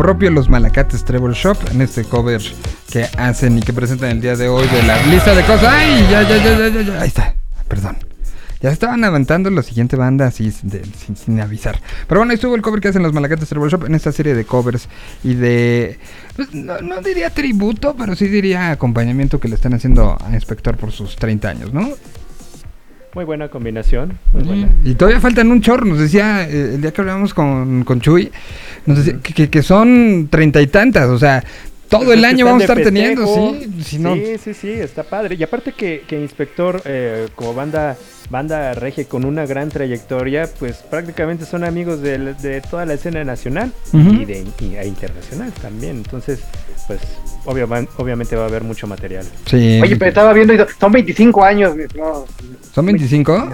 propio los Malacates Treble Shop en este cover que hacen y que presentan el día de hoy de la lista de cosas. ¡Ay! Ya, ya, ya, ya, ya, ya. Ahí está. Perdón. Ya estaban aventando la siguiente banda así sin, sin avisar. Pero bueno, ahí estuvo el cover que hacen los Malacates Treble Shop en esta serie de covers y de. pues, no, no diría tributo, pero sí diría acompañamiento que le están haciendo a Inspector por sus 30 años, ¿no? Muy buena combinación. Muy buena. Y todavía faltan un chorro. Nos decía eh, el día que hablamos con, con Chuy, nos decía que, que- que son treinta y tantas. O sea, todo el año vamos a estar teniendo, sí. Si no, Sí, sí, sí, está padre. Y aparte que, que Inspector, eh, como banda banda regia con una gran trayectoria, pues prácticamente son amigos de, toda la escena nacional y, de, y- e internacional también. Entonces, pues obvio- van- obviamente va a haber mucho material. sí. Oye, pero estaba viendo, y son 25 años. No, ¿Son 25?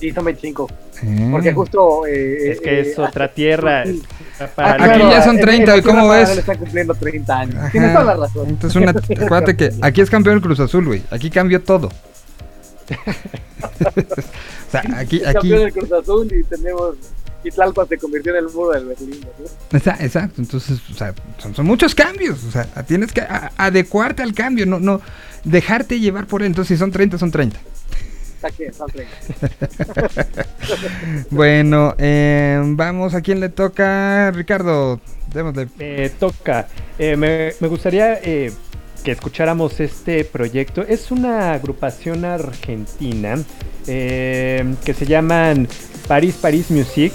Sí, son 25. Eh. Porque justo. eh, Es que eh, es otra tierra. Está Ah, Aquí ya son en- 30, en ¿y cómo ves? Paralela Están cumpliendo 30 años. Ajá. Tienes toda la razón. Entonces, una, acuérdate que aquí es campeón el Cruz Azul, güey. Aquí cambió todo. o sea, aquí, aquí. campeón del Cruz Azul y tenemos. Y Tlalpan se convirtió en el muro del Berlín. ¿no? Exa- Exacto, entonces, o sea, son, son muchos cambios, o sea, tienes que adecuarte al cambio, no, no, dejarte llevar por él, entonces si son 30, son 30. Está aquí, son 30. Bueno, eh, vamos, ¿a quién le toca? Ricardo, démosle. Me toca. Eh, me, me gustaría eh, que escucháramos este proyecto. Es una agrupación argentina eh, que se llaman Paris Paris Music.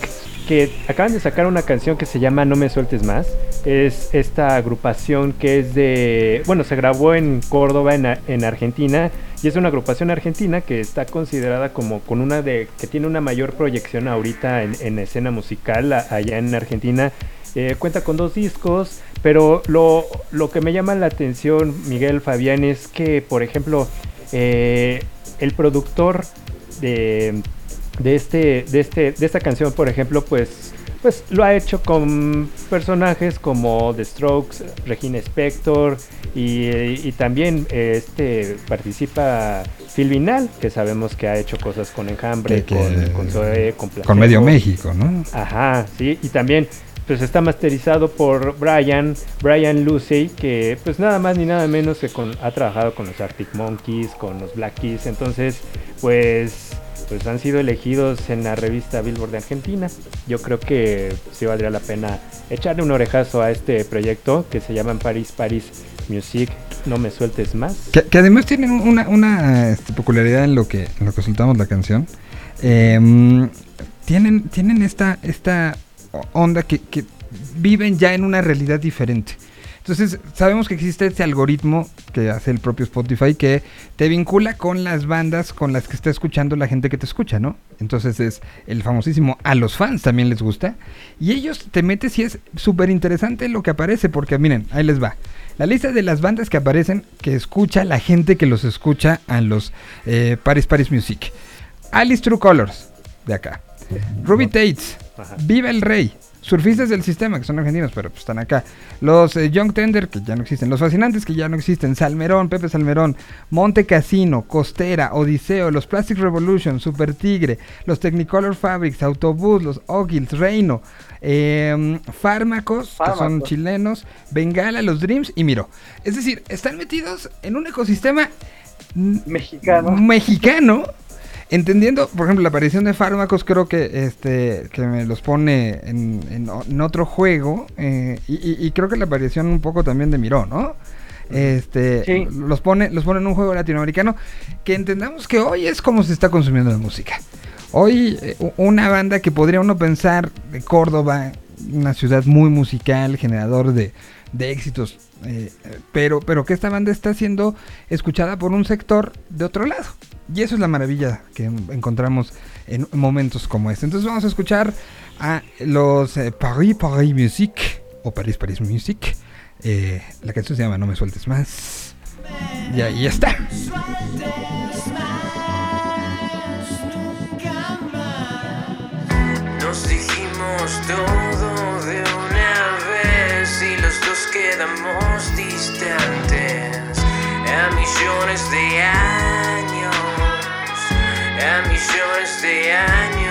Que acaban de sacar una canción que se llama No me sueltes más. Es esta agrupación que es de. Bueno, se grabó en Córdoba, en, en Argentina. Y es una agrupación argentina que está considerada como con una de. que tiene una mayor proyección ahorita en, en escena musical allá en Argentina. Eh, cuenta con dos discos, pero lo, lo que me llama la atención, Miguel Fabián, es que, por ejemplo, eh, el productor de, de, este, de, este, de esta canción, por ejemplo, pues, pues lo ha hecho con personajes como The Strokes, Regina Spector y, y también este participa Phil Vinal, que sabemos que ha hecho cosas con Enjambre, Que- con, que- con Zoé, con Con Medio. México, ¿no? Ajá, sí, y también pues está masterizado por Brian, Brian Lucey, que pues nada más ni nada menos que con, ha trabajado con los Arctic Monkeys, con los Black Keys, entonces pues pues han sido elegidos en la revista Billboard de Argentina. Yo creo que sí valdría la pena echarle un orejazo a este proyecto que se llama Paris Paris Music, no me sueltes más. Que, además tienen una, una este, peculiaridad en lo que, lo que soltamos la canción. Em, tienen, tienen esta, esta onda que viven ya en una realidad diferente. Entonces, sabemos que existe este algoritmo que hace el propio Spotify que te vincula con las bandas con las que está escuchando la gente que te escucha, ¿no? Entonces es el famosísimo a los fans también les gusta. Y ellos te metes y es súper interesante lo que aparece, porque miren, ahí les va. La lista de las bandas que aparecen, que escucha la gente que los escucha a los eh, Paris Paris Music. Alice True Colors, de acá. Ruby Tates. Viva el Rey. Surfistas del sistema, que son argentinos, pero pues están acá. Los eh, Young Tender, que ya no existen. Los Fascinantes, que ya no existen. Salmerón, Pepe Salmerón. Monte Casino, Costera, Odiseo, los Plastic Revolution, Super Tigre, los Technicolor Fabrics, Autobús, los Ogils, Reino, eh, Fármacos, que son Fármacos. chilenos, Bengala, los Dreams y Miro. Es decir, están metidos en un ecosistema Mexicano. mexicano. Entendiendo, por ejemplo, la aparición de fármacos, creo que este que me los pone en, en otro juego. eh, y, creo que la aparición un poco también de Miró, ¿no? Este Sí. los pone, los pone en un juego latinoamericano que entendamos que hoy es como se está consumiendo la música. Hoy eh, una banda que podría uno pensar de Córdoba, una ciudad muy musical, generador de, de éxitos, eh, eh, pero, pero que esta banda está siendo escuchada por un sector de otro lado. Y eso es la maravilla que en- encontramos en momentos como este. Entonces vamos a escuchar a los eh, Paris Paris Music o Paris Paris Music. Eh, la canción se llama No me sueltes más. Y ahí está. Nos dijimos todo de una vez y los dos quedamos distantes a millones de años, a millones de años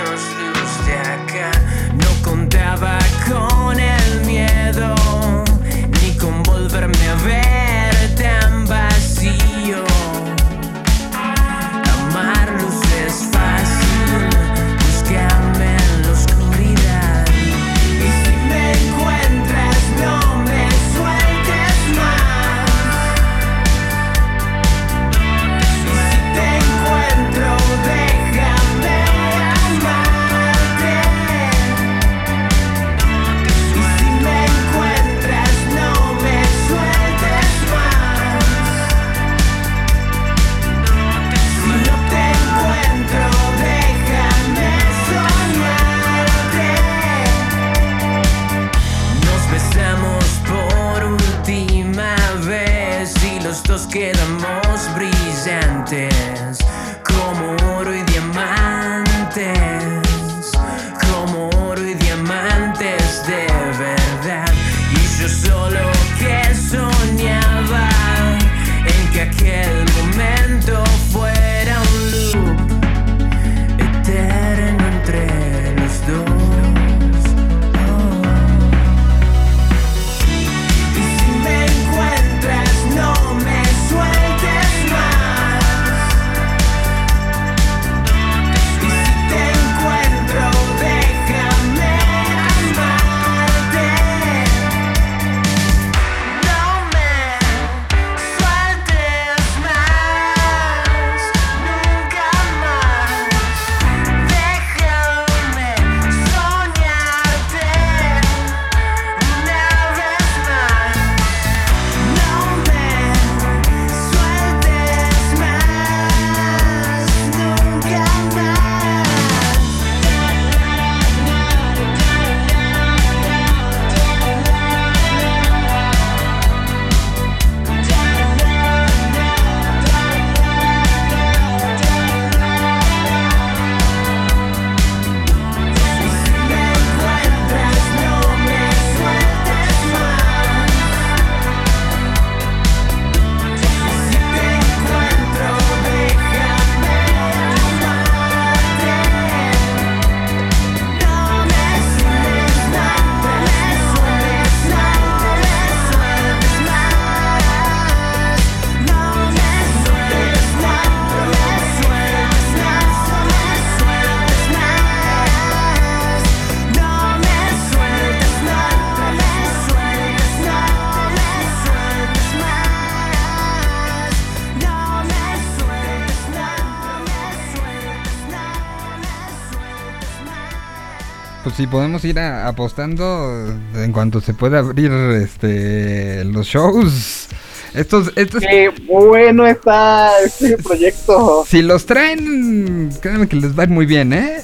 sí, podemos ir a- apostando en cuanto se pueda abrir este los shows. Estos, estos, Qué bueno está este proyecto. si los traen, créanme que les va a ir muy bien, ¿eh?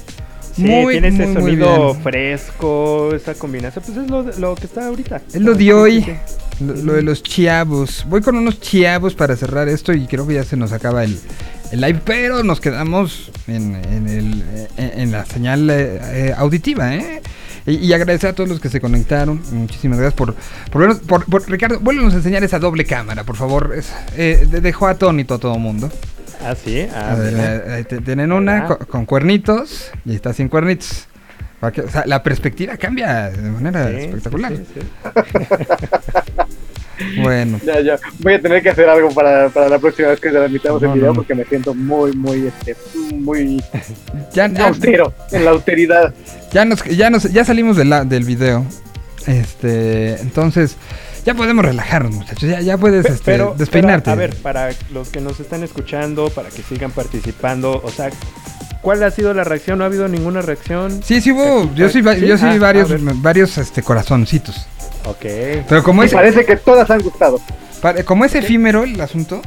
Sí, tiene ese muy, muy sonido fresco, esa combinación, pues es lo, lo que está ahorita. Es lo de hoy, sí, sí. lo, lo de los chiavos. Voy con unos chiavos para cerrar esto y creo que ya se nos acaba el, el live, pero nos quedamos en, en el, en la señal eh, eh, auditiva, ¿eh? Y, y agradecer a todos los que se conectaron. Muchísimas gracias por, por, por, por- Ricardo, vuélvenos a enseñar esa doble cámara, por favor. Es, eh, de- dejó atónito a todo mundo. Ah, sí. Ah, A ver, mira. eh, te- tienen una co- con, cuernitos y está sin cuernitos. Que- o sea, la perspectiva cambia de manera Sí, espectacular. sí, sí. Bueno, Ya, ya. Voy a tener que hacer algo para, para la próxima vez que transmitamos No, el video no, no. porque me siento muy, muy, este, muy ya, ya, austero en la austeridad. ya nos, ya nos, ya salimos de la- del video. Este, entonces, ya podemos relajarnos, muchachos. Ya, ya puedes este, pero, despeinarte. pero, a ver, para los que nos están escuchando, para que sigan participando, o sea, ¿cuál ha sido la reacción? ¿No ha habido ninguna reacción? Sí, sí hubo, yo sí, ¿Sí? yo sí vi Ah, varios, varios este, corazoncitos. Ok. Pero como Me es, parece que todas han gustado. como es efímero el asunto.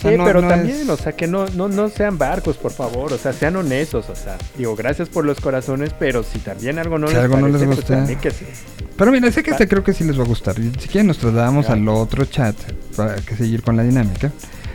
Sí, no- pero no también, es- o sea, que no, no, no sean barcos, por favor, o sea, sean honestos, o sea, digo, gracias por los corazones, pero si también algo no Si les algo no les parece, pues, gusta. también que sí. Pero mira, sé que este creo que sí les va a gustar. Si quieren nos trasladamos al otro chat para que seguir con la dinámica.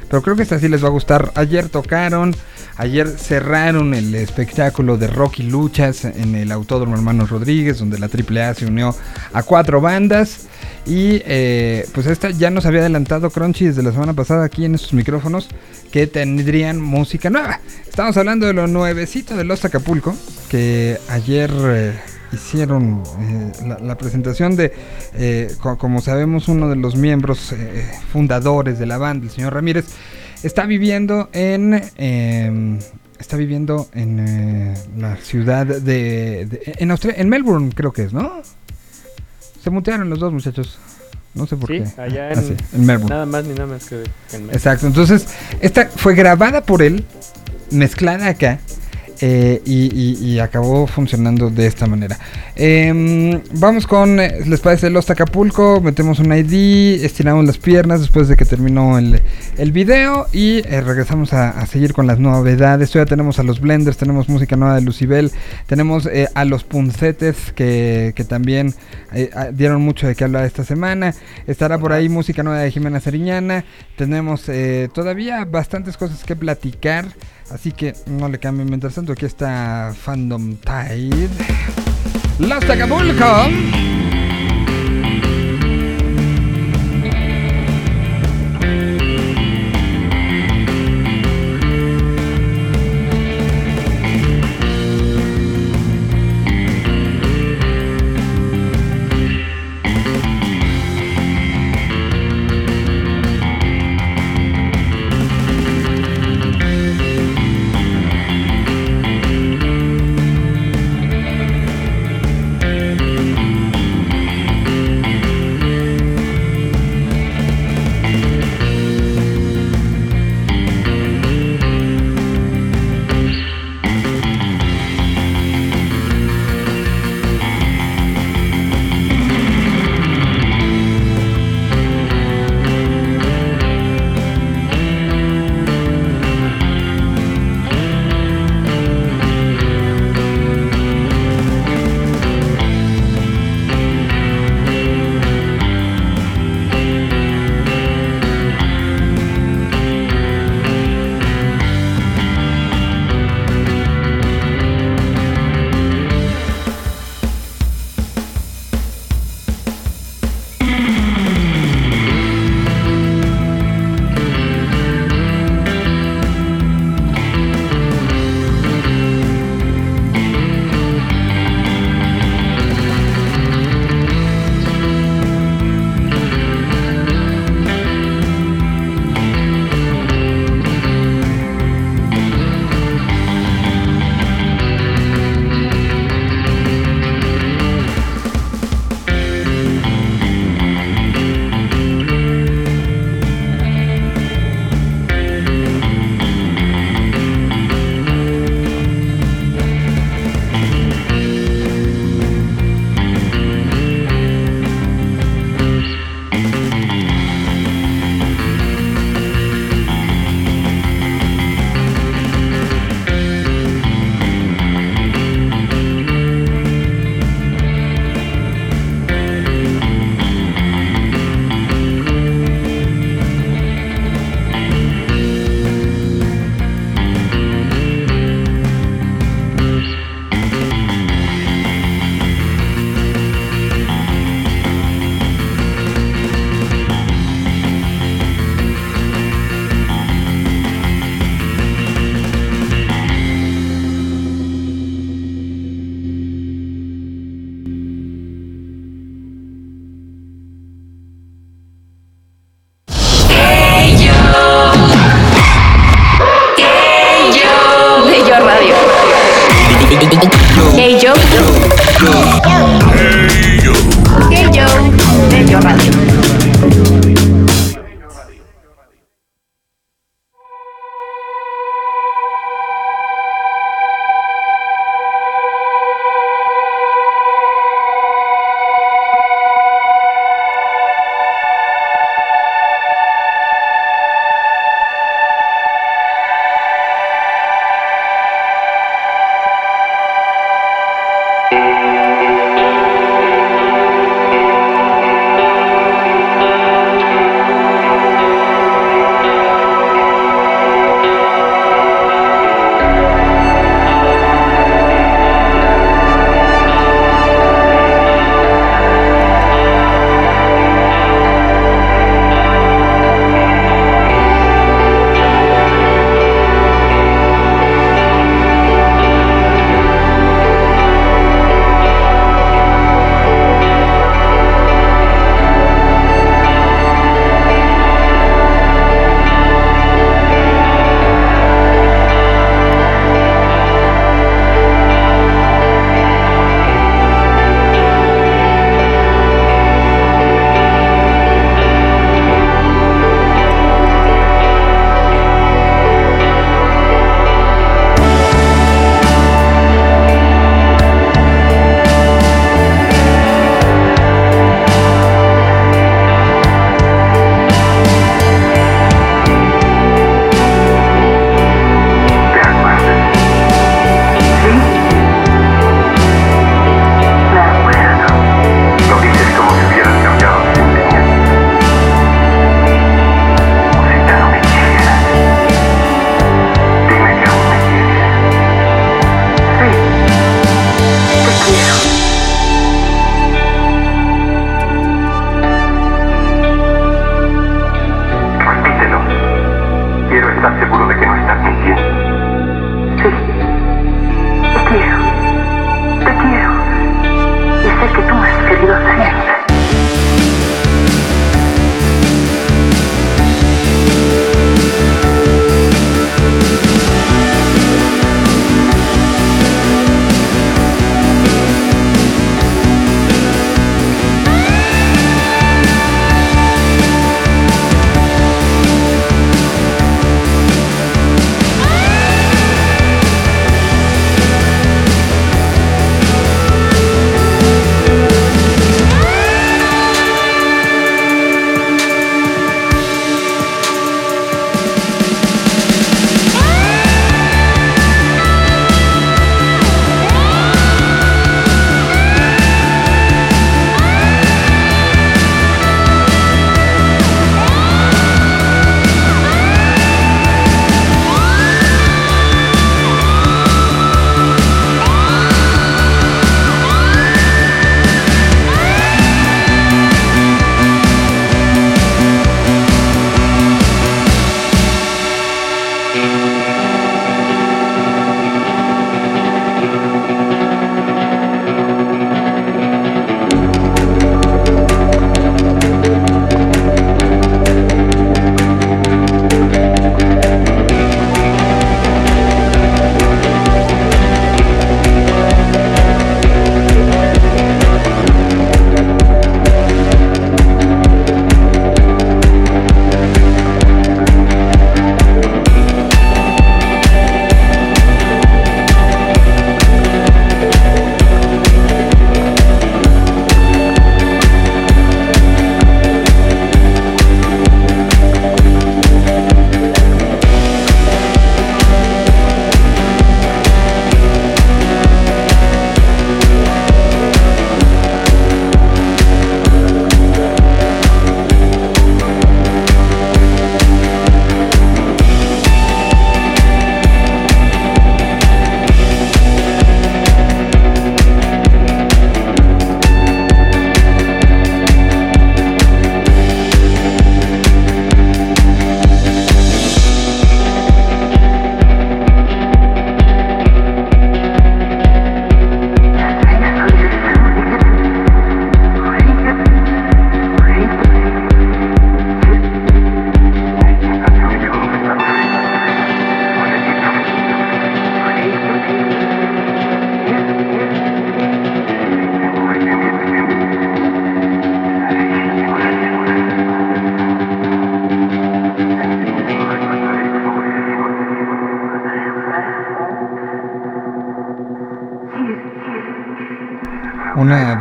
Pero creo que esta sí les va a gustar. Ayer tocaron, ayer cerraron el espectáculo de Rocky Luchas en el Autódromo Hermanos Rodríguez, donde la AAA se unió a cuatro bandas. Y eh, pues esta ya nos había adelantado Crunchy desde la semana pasada aquí en estos micrófonos que tendrían música nueva. Estamos hablando de lo nuevecito de Los Acapulco, que ayer eh, hicieron eh, la, presentación de, eh, co- como sabemos, uno de los miembros eh, fundadores de la banda, el señor Ramírez, está viviendo en... em, Está viviendo en eh, la ciudad de, de- en Australia, en Melbourne creo que es, ¿no? Se mutearon los dos muchachos. No sé por Sí, qué. allá Ah, en, sí, en Melbourne. Nada más ni nada más que en México. Exacto, entonces esta fue grabada por él, mezclada acá, eh, y, acabó funcionando de esta manera. Em, vamos con, eh, ¿les parece Los Acapulco? Metemos un ID, estiramos las piernas después de que terminó el, el video y eh, regresamos a, seguir con las novedades. Todavía tenemos a los Blenders, tenemos música nueva de Lucibel, tenemos a los Puncetes que, que también ah, dieron mucho de qué hablar esta semana. Estará por ahí música nueva de Jimena Sariñana. Tenemos todavía bastantes cosas que platicar. Así que no le cambien. Mientras tanto, aquí está Fandom Tide. Los Acapulco.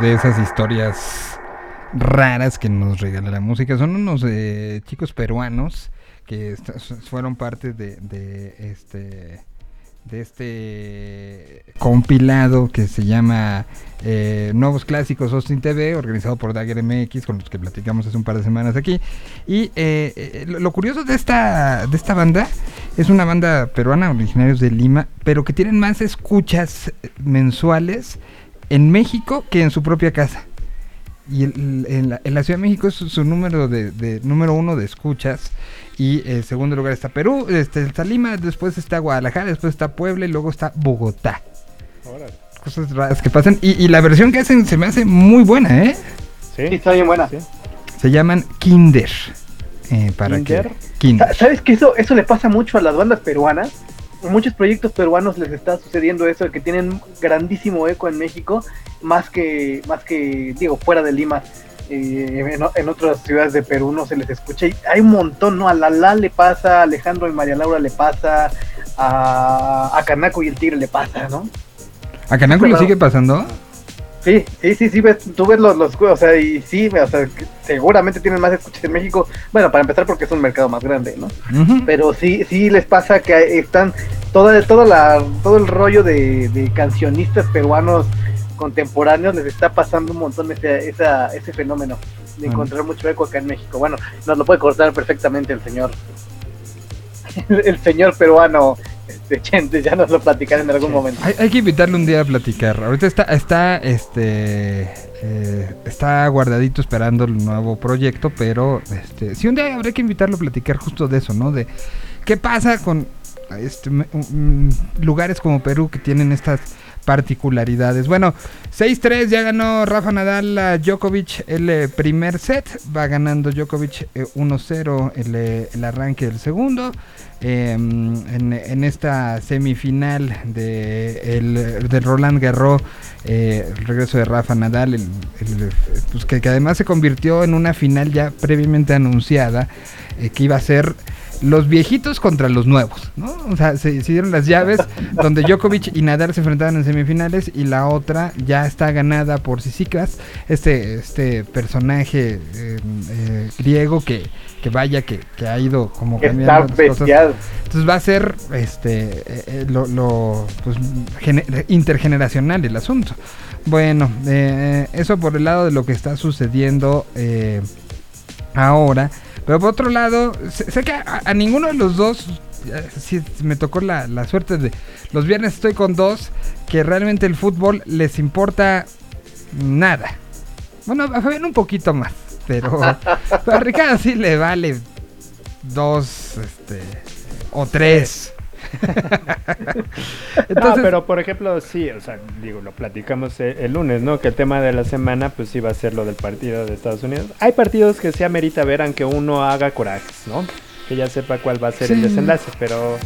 De esas historias raras que nos regala la música. Son unos eh, chicos peruanos que fueron parte de, de este de este compilado que se llama eh, Nuevos Clásicos Austin TV, organizado por Dagger MX, con los que platicamos hace un par de semanas aquí. Y eh, lo curioso de esta, de esta banda es una banda peruana, originarios de Lima, pero que tienen más escuchas mensuales en México que en su propia casa. Y el- en, la, en la Ciudad de México es su, su número de, de- número uno de escuchas. Y en segundo lugar está Perú, este, está Lima, después está Guadalajara, después está Puebla y luego está Bogotá. Órale. Cosas raras que pasan. Y, y la versión que hacen se me hace muy buena, ¿eh? Sí, Sí, está bien buena. Sí. Se llaman Kinder. eh, para ¿Kinder? que Kinder. Sa- ¿Sabes que eso, eso le pasa mucho a las bandas peruanas? Muchos proyectos peruanos les está sucediendo eso, que tienen grandísimo eco en México, más que, más que digo, fuera de Lima. eh, en, otras ciudades de Perú no se les escucha. Y hay un montón, ¿no? A Lala le pasa, a Alejandro y María Laura le pasa, a, a Canaco y el Tigre le pasa, ¿no? ¿A Canaco le sigue pasando? Sí, sí, sí, sí, ves, tú ves los, los, o sea, y sí, o sea, seguramente tienen más escuchas en México, bueno, para empezar porque es un mercado más grande, ¿no? Pero sí sí les pasa que están toda toda la todo el rollo de, de cancionistas peruanos contemporáneos les está pasando un montón ese esa, ese fenómeno de encontrar mucho eco acá en México. Bueno nos lo puede cortar perfectamente el señor el, el señor peruano este Chente ya nos lo platicará en algún momento Hay, hay que invitarle un día a platicar. Ahorita está, está, este, eh, está guardadito esperando el nuevo proyecto, pero, este, sí un día habrá que invitarlo a platicar justo de eso, ¿no? De qué pasa con, este, lugares como Perú que tienen estas particularidades. Bueno, 6-3 ya ganó Rafa Nadal a Djokovic el eh, primer set. Va ganando Djokovic eh, 1-0 el, eh, el arranque del segundo. Eh, en, esta semifinal de Roland Garros, eh, el regreso de Rafa Nadal, el- pues que, además se convirtió en una final ya previamente anunciada, eh, que iba a ser los viejitos contra los nuevos, ¿no? O sea, se, se dieron las llaves donde Djokovic y Nadal se enfrentaban en semifinales y la otra ya está ganada por Sisikas, este, este personaje eh, eh, griego que, que vaya que, que ha ido como está cambiando las cosas. Entonces va a ser este eh, eh, lo, lo, pues, gene- intergeneracional el asunto. Bueno, eh, eso por el lado de lo que está sucediendo ahora. Pero por otro lado, sé, sé que a, a ninguno de los dos, sí, me tocó la, la suerte de... Los viernes estoy con dos que realmente el fútbol les importa nada. Bueno, a Fabián un poquito más, pero, pero a Ricardo sí le vale dos, este, o tres. no, pero por ejemplo, sí, o sea, digo, lo platicamos eh, el, lunes, ¿no? Que el tema de la semana, pues sí va a ser lo del partido de Estados Unidos. Hay partidos que se amerita ver aunque uno haga corajes, ¿no? Que ya sepa cuál va a ser el desenlace, pero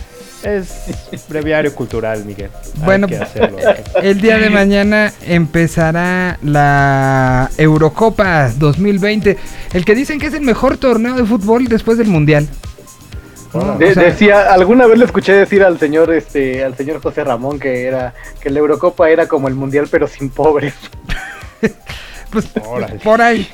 es breviario cultural, Miguel. Hay Bueno, que hacerlo. el día de mañana empezará la Eurocopa 2020, el que dicen que es el mejor torneo de fútbol después del Mundial. ¿No? De- O sea, decía alguna vez le escuché decir al señor este al señor José Ramón que era que la Eurocopa era como el mundial pero sin pobres pues, Órale. por ahí.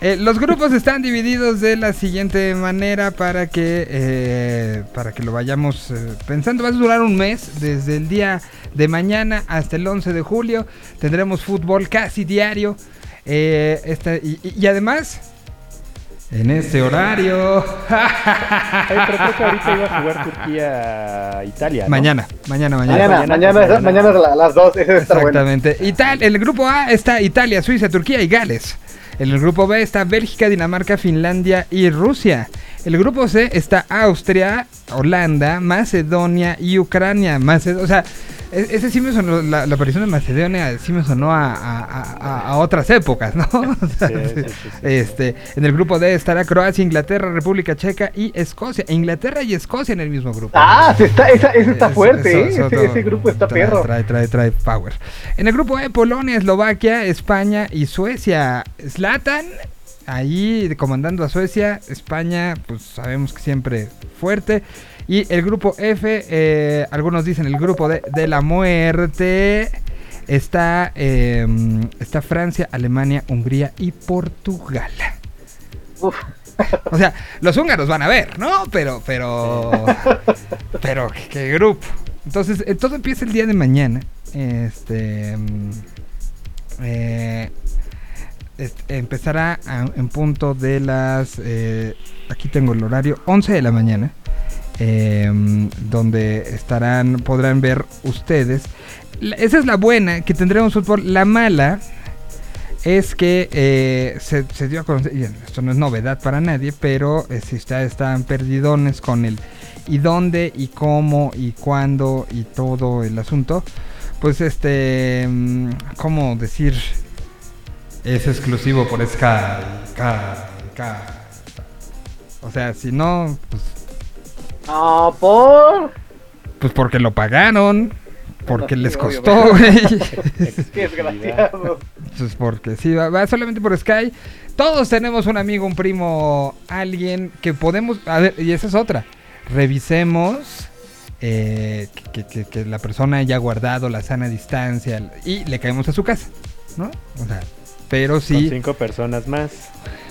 Eh, los grupos están divididos de la siguiente manera para que eh, para que lo vayamos eh, pensando. Va a durar un mes, desde el día de mañana hasta el 11 de julio. Tendremos fútbol casi diario. Eh, esta- y además, en este horario, pero creo que ahorita iba a jugar Turquía-Italia. ¿no? mañana, mañana, mañana. mañana mañana, mañana mañana. mañana, es la- las dos ese bueno Exactamente. Ital- en el grupo A está Italia, Suiza, Turquía y Gales. En el grupo B está Bélgica, Dinamarca, Finlandia y Rusia. El grupo C está Austria, Holanda, Macedonia y Ucrania. Maced- o sea, e- ese sí me sonó, la, la aparición de Macedonia sí me sonó a, a- a- a otras épocas, ¿no? O sea, Sí, sí, sí, sí. Este, en el grupo D estará Croacia, Inglaterra, República Checa y Escocia. Inglaterra y Escocia en el mismo grupo. ah se está esa, ese está fuerte eso- ¿eh? eso ese, todo ese grupo está trae, perro Trae, trae, trae power. En el grupo E, Polonia, Eslovaquia, España y Suecia. Zlatan, ahí comandando a Suecia. España, pues sabemos que siempre fuerte. Y el grupo F, eh, algunos dicen el grupo de, de la muerte. está, eh, está Francia, Alemania, Hungría y Portugal. Uf. O sea, los húngaros van a ver, ¿no? Pero, pero, pero, qué grupo. Entonces, eh, todo empieza el día de mañana. Este, mm, eh, este, empezará en punto de las, eh, aquí tengo el horario, 11 de la mañana. eh, donde estarán, podrán ver ustedes. Esa es la buena, que tendremos fútbol. La mala es que eh, se, dio a conocer, esto no es novedad para nadie, pero eh, si ustedes están perdidones con el y dónde y cómo y cuándo y todo el asunto, pues este, mm, ¿cómo decir? Es exclusivo por Sky, Sky, Sky. O sea, si no, pues, No, por. pues porque lo pagaron, porque les costó, güey. Qué desgraciado. Pues porque sí, va, va solamente por Sky. Todos tenemos un amigo, un primo, alguien que podemos... A ver, y esa es otra. Revisemos eh, que, que- que la persona haya guardado la sana distancia y le caemos a su casa, ¿no? O sea, pero Con sí, cinco personas más.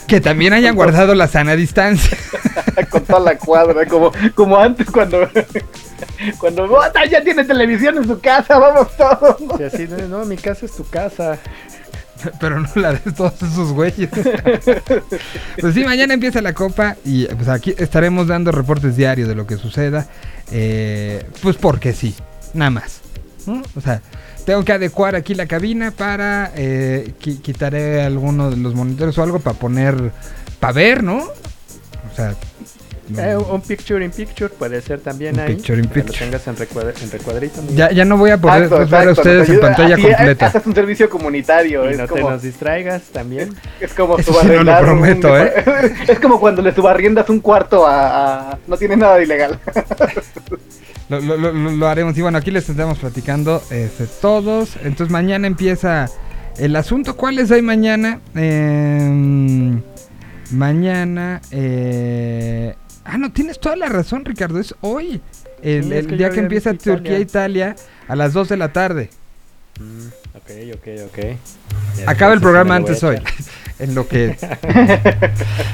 que también hayan guardado la sana distancia. Con toda la cuadra, como, como antes cuando. Cuando "Bota, ya tiene televisión en su casa, vamos todos. Y así, no, no, mi casa es tu casa. Pero no la de todos esos güeyes. pues sí, mañana empieza la copa y pues aquí estaremos dando reportes diarios de lo que suceda. eh, pues porque sí, nada más. ¿No? O sea, tengo que adecuar aquí la cabina para... eh, qui- quitaré alguno de los monitores o algo para poner... Para ver, ¿no? O sea... no- Eh, un picture in picture puede ser también Un ahí. picture in que lo picture. tengas en, recuadre- en recuadrito. Miguel. ya, ya no voy a poder Exacto, ver a ustedes en pantalla Así, completa. Haces un servicio comunitario. Y es no te como, nos distraigas también. es como Eso sí no lo subarrendar un- prometo, ¿eh? Es como cuando le subarriendas un cuarto a, a- No tiene nada de ilegal. Lo, lo- lo- lo- haremos. Y bueno, aquí les estamos platicando este, todos. Entonces mañana empieza el asunto. ¿Cuáles hay mañana? Em, mañana... eh, Ah, no, tienes toda la razón, Ricardo. Es hoy. El, Sí, el es que día que empieza. Turquía-Italia a las 2 de la tarde. Mm, ok, ok, ok. Ya, Acaba el programa antes hoy. en lo que...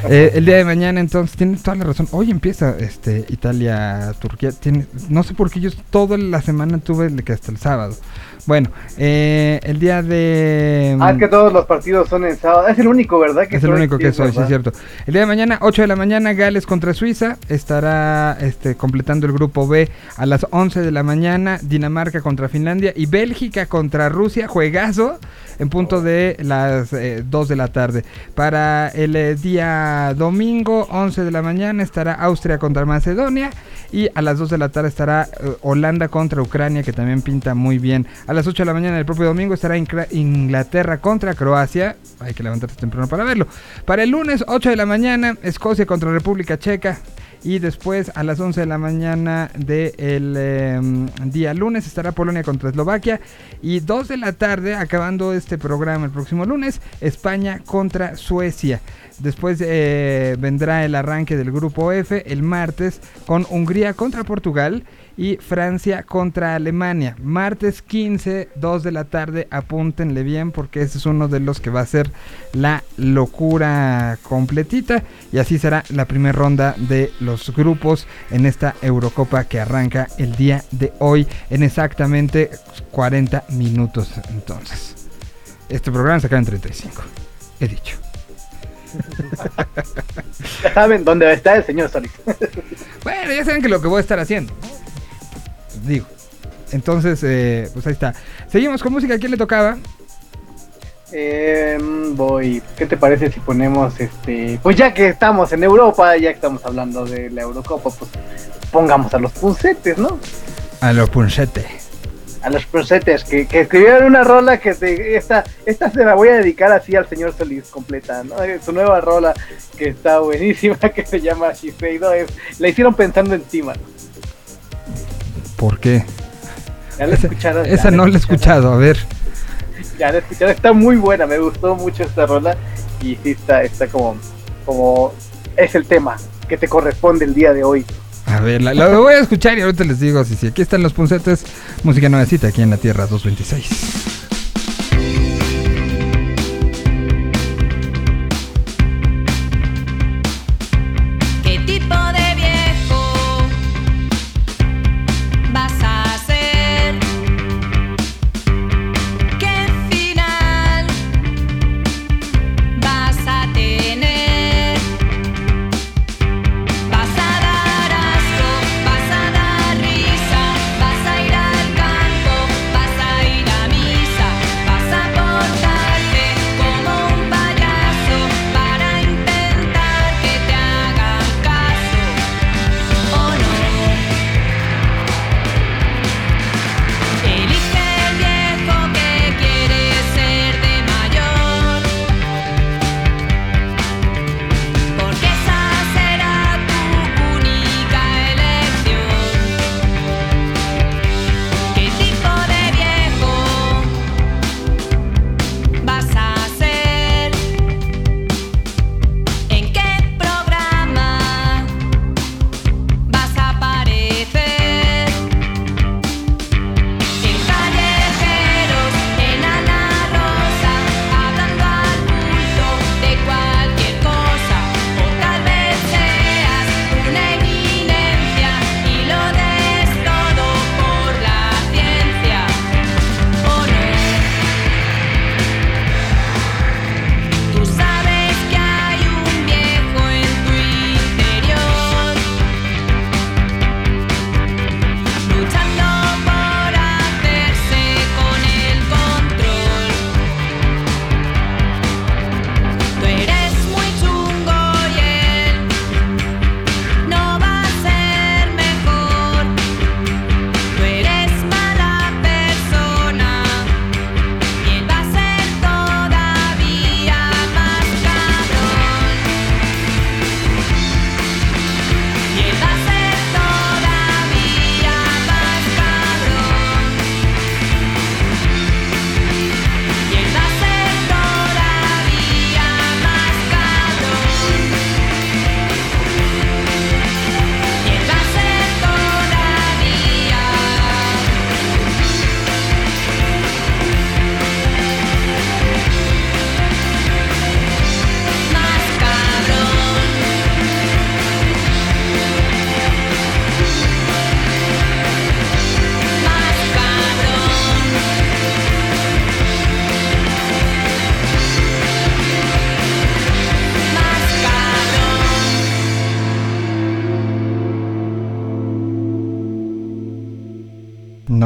Eh, el día de mañana, entonces, tienes toda la razón. Hoy empieza este Italia-Turquía. Tiene, no sé por qué yo toda la semana tuve que hasta el sábado. Bueno, eh, el día de... Ah, es que todos los partidos son en sábado. Es el único, ¿verdad? Es el único que es hoy, sí es cierto. El día de mañana, 8 de la mañana, Gales contra Suiza. Estará este, completando el grupo B a las 11 de la mañana. Dinamarca contra Finlandia. Y Bélgica contra Rusia. Juegazo en punto de las eh, 2 de la tarde. Para el eh, día domingo, 11 de la mañana, estará Austria contra Macedonia. Y a las 2 de la tarde estará eh, Holanda contra Ucrania, que también pinta muy bien. A las 8 de la mañana del propio domingo estará Inglaterra contra Croacia. Hay que levantarse temprano para verlo. Para el lunes, 8 de la mañana, Escocia contra República Checa. Y después a las 11 de la mañana del día lunes estará Polonia contra Eslovaquia. Y 2 de la tarde, acabando este programa el próximo lunes, España contra Suecia. Después eh, vendrá el arranque del grupo F el martes con Hungría contra Portugal y Francia contra Alemania. Martes 15, 2 de la tarde, apúntenle bien porque ese es uno de los que va a ser la locura completita. Y así será la primera ronda de los grupos en esta Eurocopa que arranca el día de hoy en exactamente 40 minutos entonces. Este programa se acaba en 35, he dicho. Ya saben dónde está el señor Solís. Bueno, ya saben que lo que voy a estar haciendo. ¿no? Digo. Entonces, eh, pues ahí está. Seguimos con música. ¿A quién le tocaba? Em, voy. ¿Qué te parece si ponemos este? Pues ya que estamos en Europa, ya que estamos hablando de la Eurocopa, pues pongamos a los puncetes, ¿no? A lo punchete. A los puncetes que, que escribieron una rola que se, esta, esta se la voy a dedicar así al señor Solís completa, ¿no? Eh, Su nueva rola que está buenísima, que se llama Shiseido, es, la hicieron pensando encima. ¿Por qué? Ya la Esa, escucharon. ya esa no la he escuchado. A ver. Ya la escucharon, está muy buena, me gustó mucho esta rola y sí está, está como, como es el tema que te corresponde el día de hoy. A ver, la, la voy a escuchar y ahorita les digo si sí. Aquí están los puncetes. Música nuevecita aquí en la Tierra 226.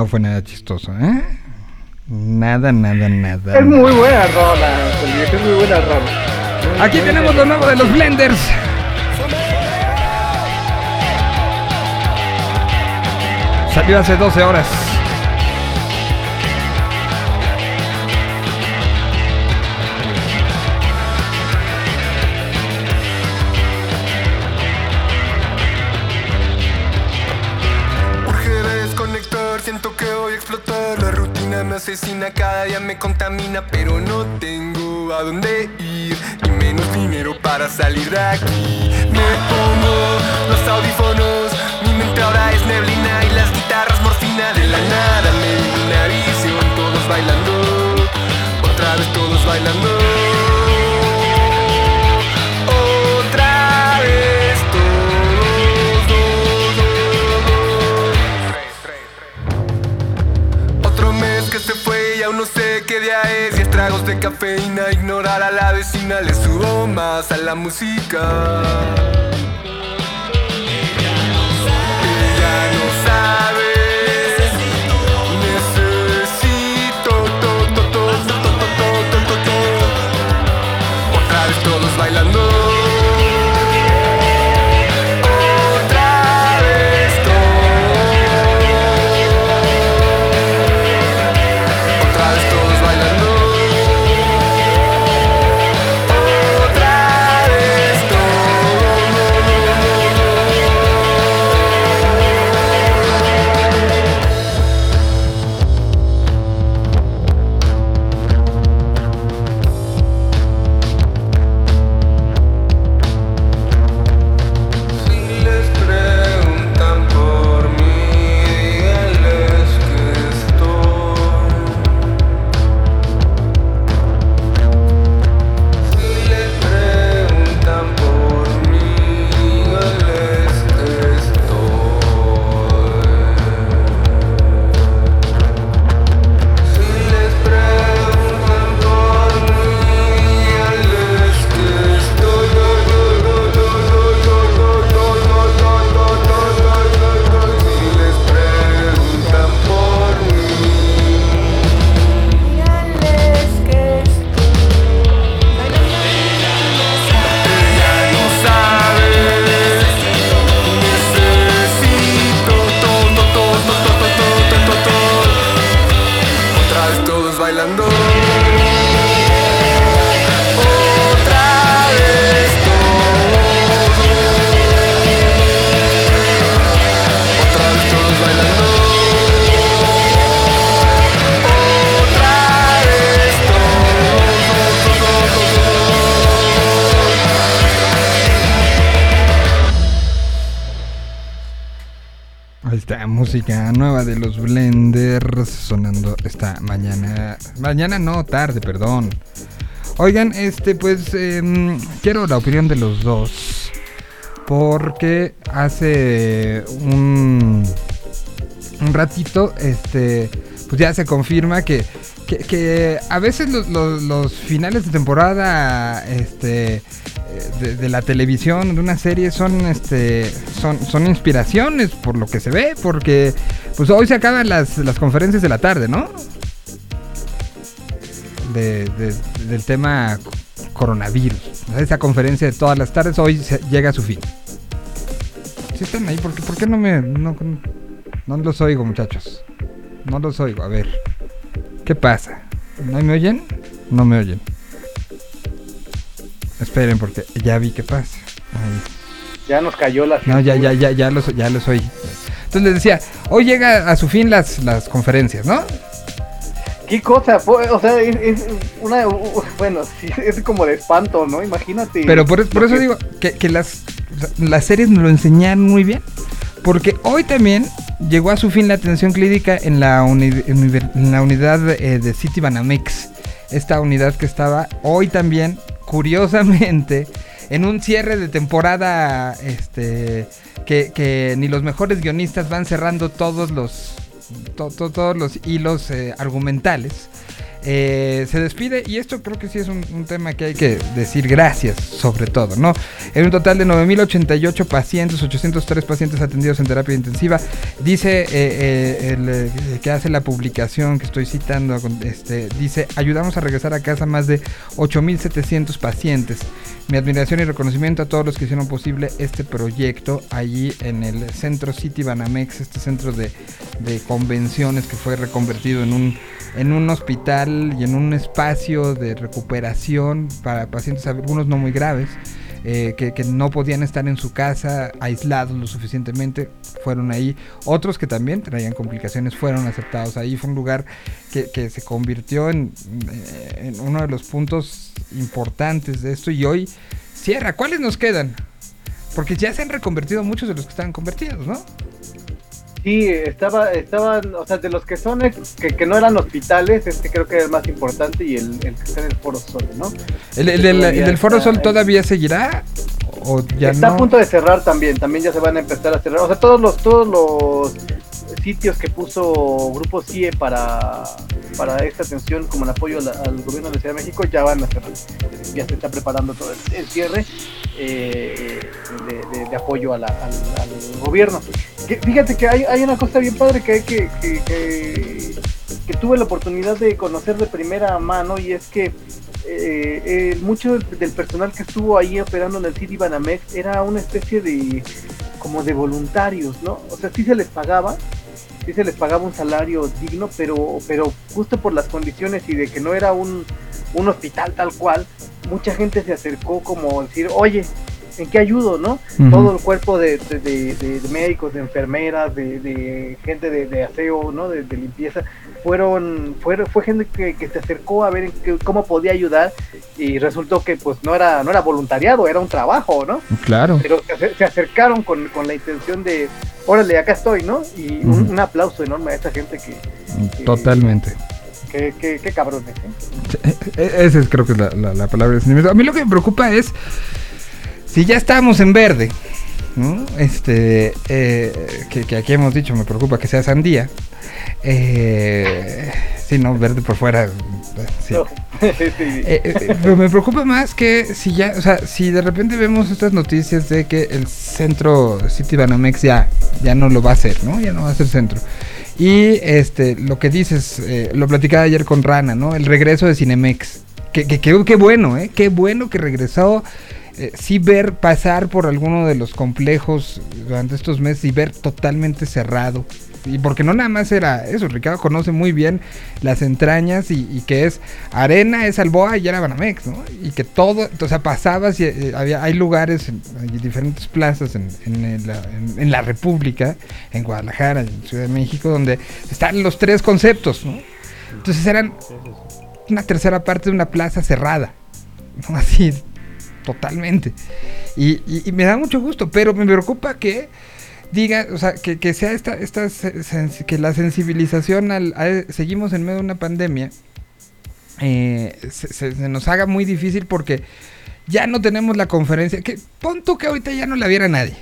No fue nada chistoso, ¿eh? Nada, nada, nada. Es muy buena rola, es muy buena rola. Aquí tenemos lo nuevo de los Blenders. Salió hace 12 horas. Salir de aquí. Me pongo los audífonos, mi mente ahora es neblina y las guitarras morfina de la nada. Me vino una visión, todos bailando, otra vez todos bailando. Cafeína, ignorar a la vecina. Le subo más a la música. Nueva de los Blenders sonando esta mañana. Mañana no, tarde, perdón. Oigan, este, pues em, quiero la opinión de los dos. Porque hace un, un ratito, este, pues ya se confirma que, que, a veces los, los- finales de temporada, este, de la televisión, de una serie, son, este, son, son inspiraciones por lo que se ve, porque, pues hoy se acaban las, las conferencias de la tarde, ¿no? De, de- del tema coronavirus. Esa conferencia de todas las tardes hoy se- llega a su fin. Si están ahí, ¿por qué, por qué no me... No, no los oigo, muchachos. No los oigo, a ver. ¿Qué pasa? ¿No me oyen? No me oyen. Esperen, porque ya vi qué pasa. Ahí. Ya nos cayó la No, ya, ya, ya, ya los, ya los oí. Entonces les decía, hoy llega a su fin las, las conferencias, ¿no? ¿Qué cosa? O sea, es, es una. Bueno, es como de espanto, ¿no? Imagínate. Pero por, eso que- digo que, que las, las series nos lo enseñaron muy bien. Porque hoy también llegó a su fin la atención clínica en la, uni- en la unidad eh, de City Banamex. Esta unidad que estaba hoy también, curiosamente, en un cierre de temporada este, que, ni los mejores guionistas van cerrando todos los, to- to- todos los hilos eh, argumentales. Eh, se despide y esto creo que sí es un, tema que hay que decir gracias sobre todo, ¿no? En un total de 9.088 pacientes, 803 pacientes atendidos en terapia intensiva, dice eh, eh, que hace la publicación que estoy citando, este, dice, ayudamos a regresar a casa más de 8.700 pacientes. Mi admiración y reconocimiento a todos los que hicieron posible este proyecto allí en el Centro City Banamex, este centro de, de convenciones que fue reconvertido en un, en un hospital y en un espacio de recuperación para pacientes, algunos no muy graves. eh, que, que no podían estar en su casa aislados lo suficientemente, fueron ahí. Otros que también traían complicaciones fueron aceptados ahí. Fue un lugar que, que se convirtió en, eh, en uno de los puntos importantes de esto y hoy cierra. ¿Cuáles nos quedan? Porque ya se han reconvertido muchos de los que estaban convertidos, ¿no? Sí, estaba, estaban, o sea, de los que son, que, que no eran hospitales, este creo que era el más importante y el, el que está en el Foro Sol, ¿no? ¿El, el del- Todavía el del Foro Sol todavía seguirá? ¿O ya está no? a punto de cerrar también, también ya se van a empezar a cerrar. O sea, todos los, todos los sitios que puso Grupo CIE para, para esta atención como en apoyo al gobierno de la Ciudad de México ya van a cerrar. Ya se está preparando todo el, el cierre eh, de, de- apoyo al, gobierno. Fíjate que hay, hay una cosa bien padre que, hay que, que, que, que tuve la oportunidad de conocer de primera mano y es que eh, eh, mucho del, del personal que estuvo ahí operando en el City Banamex era una especie de como de voluntarios, ¿no? O sea, sí se les pagaba, sí se les pagaba un salario digno, pero, pero justo por las condiciones y de que no era un, un hospital tal cual, mucha gente se acercó como decir, oye, ¿en qué ayudo, no? Todo el cuerpo de, de- de- de- de médicos, de enfermeras, de, de gente de, de aseo, ¿no? De, limpieza, fueron, fue, fue gente que, que se acercó a ver en qué- cómo podía ayudar y resultó que pues no era, no era voluntariado, era un trabajo, ¿no? Claro. Pero se, acer- se acercaron con, con la intención de, órale, acá estoy, ¿no? Y un, aplauso enorme a esa gente que, Totalmente. que, que, que cabrones, ¿eh? E- Esa es creo que es la, la- la palabra de sentimiento. A mí lo que me preocupa es si ya estamos en verde, ¿no? Este, eh, que, que aquí hemos dicho, me preocupa que sea sandía. Eh, sí, no, verde por fuera. sí. Sí. Eh, eh, pero me preocupa más que si ya, o sea, si de repente vemos estas noticias de que el centro City Banamex ya, ya no lo va a hacer, ¿no? Ya no va a ser centro. Y este, lo que dices, lo platicaba ayer con Rana, ¿no? El regreso de Cinemex. Que, que, que- qué bueno, ¿eh? Qué bueno que regresó. Eh, sí ver pasar por alguno de los complejos durante estos meses y ver totalmente cerrado. Y porque no nada más era eso, Ricardo conoce muy bien las entrañas y, y que es arena, es Alboa y era Banamex, ¿no? Y que todo, o sea, pasabas y eh, había, hay lugares, en, hay diferentes plazas en, en en- en la República, en Guadalajara, en Ciudad de México, donde están los tres conceptos, ¿no? Entonces eran una tercera parte de una plaza cerrada, ¿no? Así, totalmente. Y, me da mucho gusto, pero me preocupa que diga, o sea, que, que sea esta, esta que la sensibilización al, seguimos en medio de una pandemia, eh, se, nos haga muy difícil porque ya no tenemos la conferencia, que pon tú que ahorita ya no la viera nadie,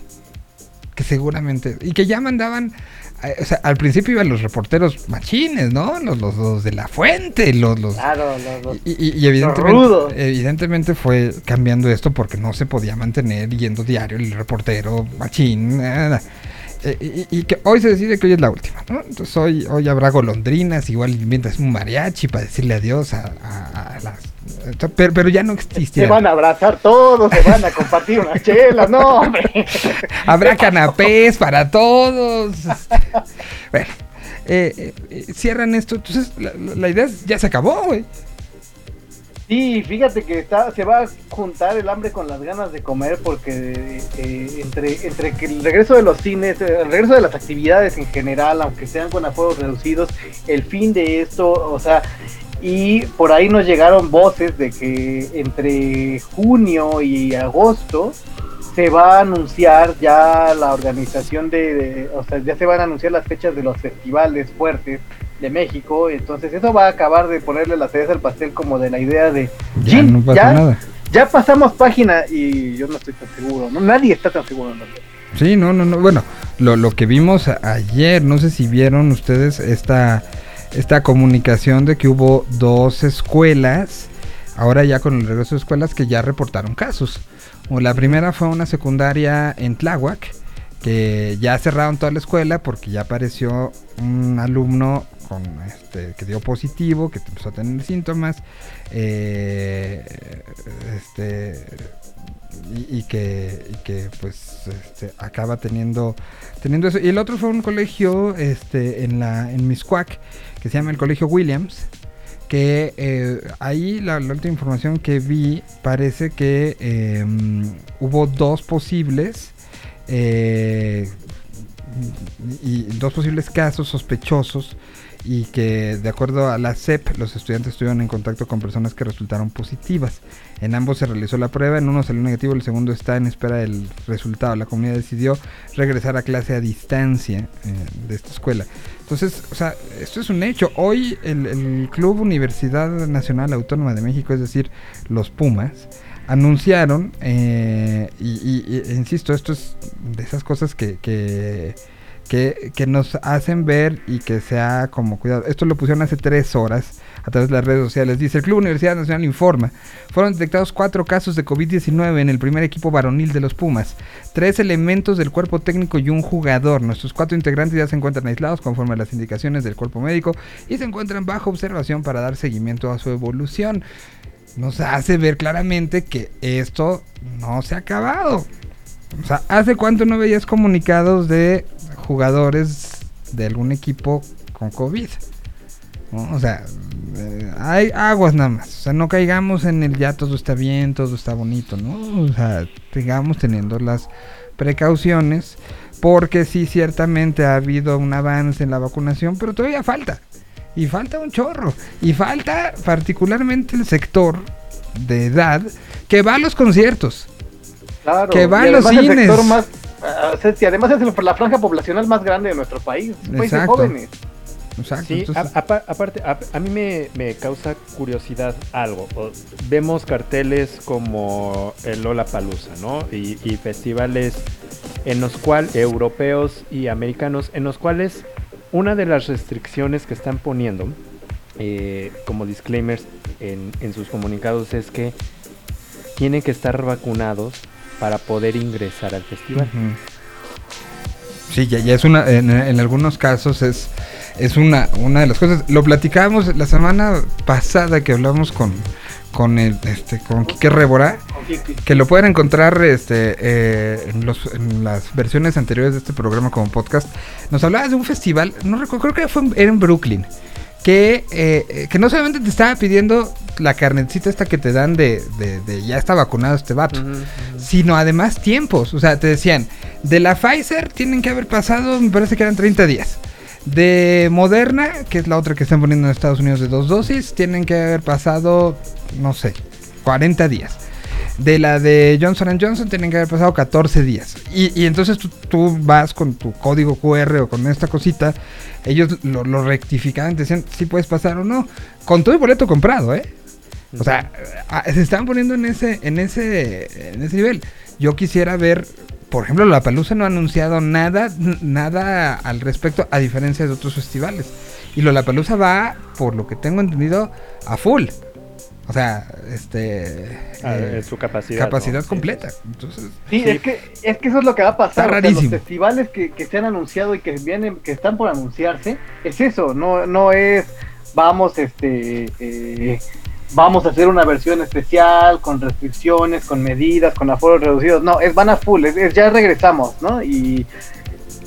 que seguramente, y que ya mandaban, o sea, al principio iban los reporteros machines, ¿no? Los, los, los de la fuente, los, los, Claro, los- y, y- y evidentemente, rudos. evidentemente fue cambiando esto porque no se podía mantener yendo diario el reportero machín. nada. Eh, y, y que hoy se decide que hoy es la última, ¿no? Entonces hoy, hoy habrá golondrinas, igual inventas un mariachi para decirle adiós a, a- a las... Pero, pero ya no se existirá. van a abrazar todos, se van a compartir unas chelas, no, hombre. Habrá canapés para todos. bueno, eh, eh, eh, cierran esto. Entonces la idea es, ya se acabó, güey. Sí, fíjate que está, se va a juntar el hambre con las ganas de comer porque eh, entre, entre que el regreso de los cines, eh, el regreso de las actividades en general, aunque sean con aforos reducidos, el fin de esto, o sea, y por ahí nos llegaron voces de que entre junio y agosto se va a anunciar ya la organización de, de- o sea, ya se van a anunciar las fechas de los festivales fuertes de México, entonces eso va a acabar de ponerle la cereza al pastel como de la idea de Ya "Chin, no pasa ya, nada. ya pasamos página y yo no estoy tan seguro, no nadie está tan seguro. Sí, no, no, no. Bueno, lo, lo que vimos ayer, no sé si vieron ustedes esta esta comunicación de que hubo dos escuelas, ahora ya con el regreso de escuelas, que ya reportaron casos. O la primera fue una secundaria en Tláhuac, que ya cerraron toda la escuela porque ya apareció un alumno este que dio positivo, que empezó a tener síntomas, eh, este y, que, que, pues este, acaba teniendo teniendo eso. Y el otro fue un colegio este en la en Miscuac que se llama el Colegio Williams. Que eh, ahí la, última información que vi parece que eh, hubo dos posibles eh, y dos posibles casos sospechosos y que de acuerdo a la CEP los estudiantes estuvieron en contacto con personas que resultaron positivas. En ambos se realizó la prueba, en uno salió negativo, el segundo está en espera del resultado. La comunidad decidió regresar a clase a distancia eh, de esta escuela. Entonces, o sea, esto es un hecho. Hoy el, el Club Universidad Nacional Autónoma de México, es decir, los Pumas, anunciaron, eh, y, y- y- insisto, esto es de esas cosas que, que, que, nos hacen ver y que sea como cuidado. Esto lo pusieron hace tres horas a través de las redes sociales. Dice, el Club Universidad Nacional informa, fueron detectados cuatro casos de COVID-19 en el primer equipo varonil de los Pumas. Tres elementos del cuerpo técnico y un jugador. Nuestros cuatro integrantes ya se encuentran aislados conforme a las indicaciones del cuerpo médico y se encuentran bajo observación para dar seguimiento a su evolución nos hace ver claramente que esto no se ha acabado. O sea, ¿hace cuánto no veías comunicados de jugadores de algún equipo con COVID? ¿No? O sea, eh, hay aguas nada más. O sea, no caigamos en el ya todo está bien, todo está bonito, ¿no? O sea, sigamos teniendo las precauciones. Porque sí, ciertamente ha habido un avance en la vacunación, pero todavía falta. Y falta un chorro. Y falta particularmente el sector de edad que va a los conciertos. Claro. Que va a los además el sector cines. más, ah, o sea, si además es el- la franja poblacional más grande de nuestro país. Es un país de Exacto. jóvenes. Exacto. Sí, entonces- a- apa- aparte, a, a mí me, me causa curiosidad algo. O- vemos carteles como el Lola Palusa, ¿no? Y, y festivales en los cuales, europeos y americanos, en los cuales una de las restricciones que están poniendo eh, como disclaimers en, en sus comunicados es que tienen que estar vacunados para poder ingresar al festival. Sí, ya, es una, en, algunos casos es, es una, una de las cosas. Lo platicábamos la semana pasada que hablamos con, con el, este, con Quique Rebora, que lo pueden encontrar este, eh, en, los, en las versiones anteriores de este programa como podcast. Nos hablaba de un festival, no recuerdo, creo que fue era en Brooklyn, que, eh, que no solamente te estaba pidiendo la carnecita esta que te dan de, de, de ya está vacunado este vato, sino además tiempos. O sea, te decían, de la Pfizer tienen que haber pasado, me parece que eran 30 días. De Moderna, que es la otra que están poniendo en Estados Unidos de dos dosis, tienen que haber pasado, no sé, 40 días. De la de Johnson Johnson tienen que haber pasado 14 días. Y, y entonces tú, tú vas con tu código QR o con esta cosita, ellos lo, lo rectificaban, te decían si puedes pasar o no. Con todo el boleto comprado, ¿eh? O sea, a- se están poniendo en ese, en ese, en ese nivel. Yo quisiera ver, por ejemplo, la Palusa no ha anunciado nada, nada al respecto, a diferencia de otros festivales. Y Lollapalooza va, por lo que tengo entendido, a full. O sea, este Ah, eh, su capacidad. capacidad completa. Entonces, Sí, Sí. Es, que, es que eso es lo que va a pasar. Está o sea, rarísimo. los festivales que, que se han anunciado y que vienen, que están por anunciarse, es eso, no, no es vamos, este, eh, vamos a hacer una versión especial con restricciones, con medidas, con aforos reducidos. No, es van a full, es, es ya regresamos, ¿no? Y,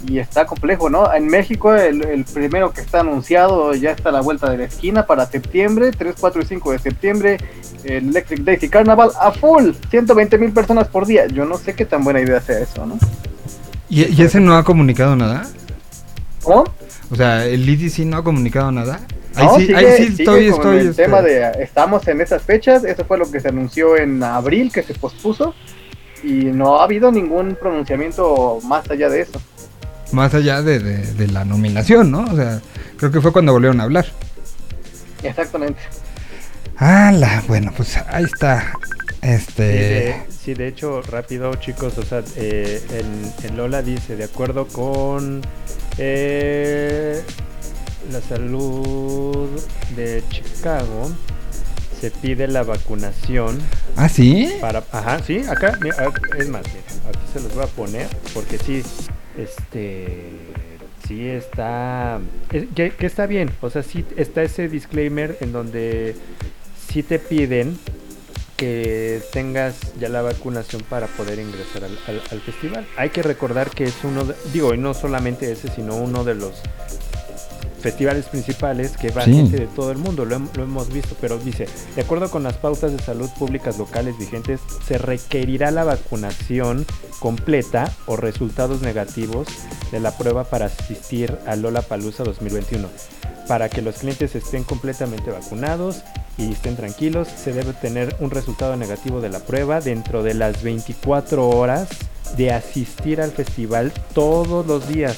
y está complejo, ¿no? En México el, el primero que está anunciado ya está a la vuelta de la esquina para septiembre, 3, 4 y 5 de septiembre, el Electric Daisy Carnival a full, 120 mil personas por día. Yo no sé qué tan buena idea sea eso, ¿no? ¿y, y ese no ha comunicado nada? ¿Cómo? O sea, el IDC no ha comunicado nada. Ahí No, sí, sigue- ahí sí sigue estoy, con estoy. el este, tema de estamos en esas fechas, eso fue lo que se anunció en abril, que se pospuso, y no ha habido ningún pronunciamiento más allá de eso. Más allá de, de- de la nominación, ¿no? O sea, creo que fue cuando volvieron a hablar. Exactamente. ¡Hala! Bueno, pues ahí está. Sí, Este. de, sí, de hecho, rápido, chicos, o sea, eh, en, en Lola dice, de acuerdo con... eh, la salud de Chicago se pide la vacunación ¿Ah, sí? para... Ajá, sí, acá, mira, ah, es más, mira, aquí se los voy a poner porque sí, este... Sí está... es- que, está bien, o sea, sí está ese disclaimer en donde sí te piden que tengas ya la vacunación para poder ingresar al, al- al festival. Hay que recordar que es uno, de- digo, y no solamente ese, sino uno de los festivales principales que va Sí. gente de todo el mundo, lo, lo hemos visto, pero dice, de acuerdo con las pautas de salud públicas locales vigentes, se requerirá la vacunación completa o resultados negativos de la prueba para asistir a Lola Palusa 2021. Para que los clientes estén completamente vacunados y estén tranquilos, se debe tener un resultado negativo de la prueba dentro de las 24 horas de asistir al festival todos los días.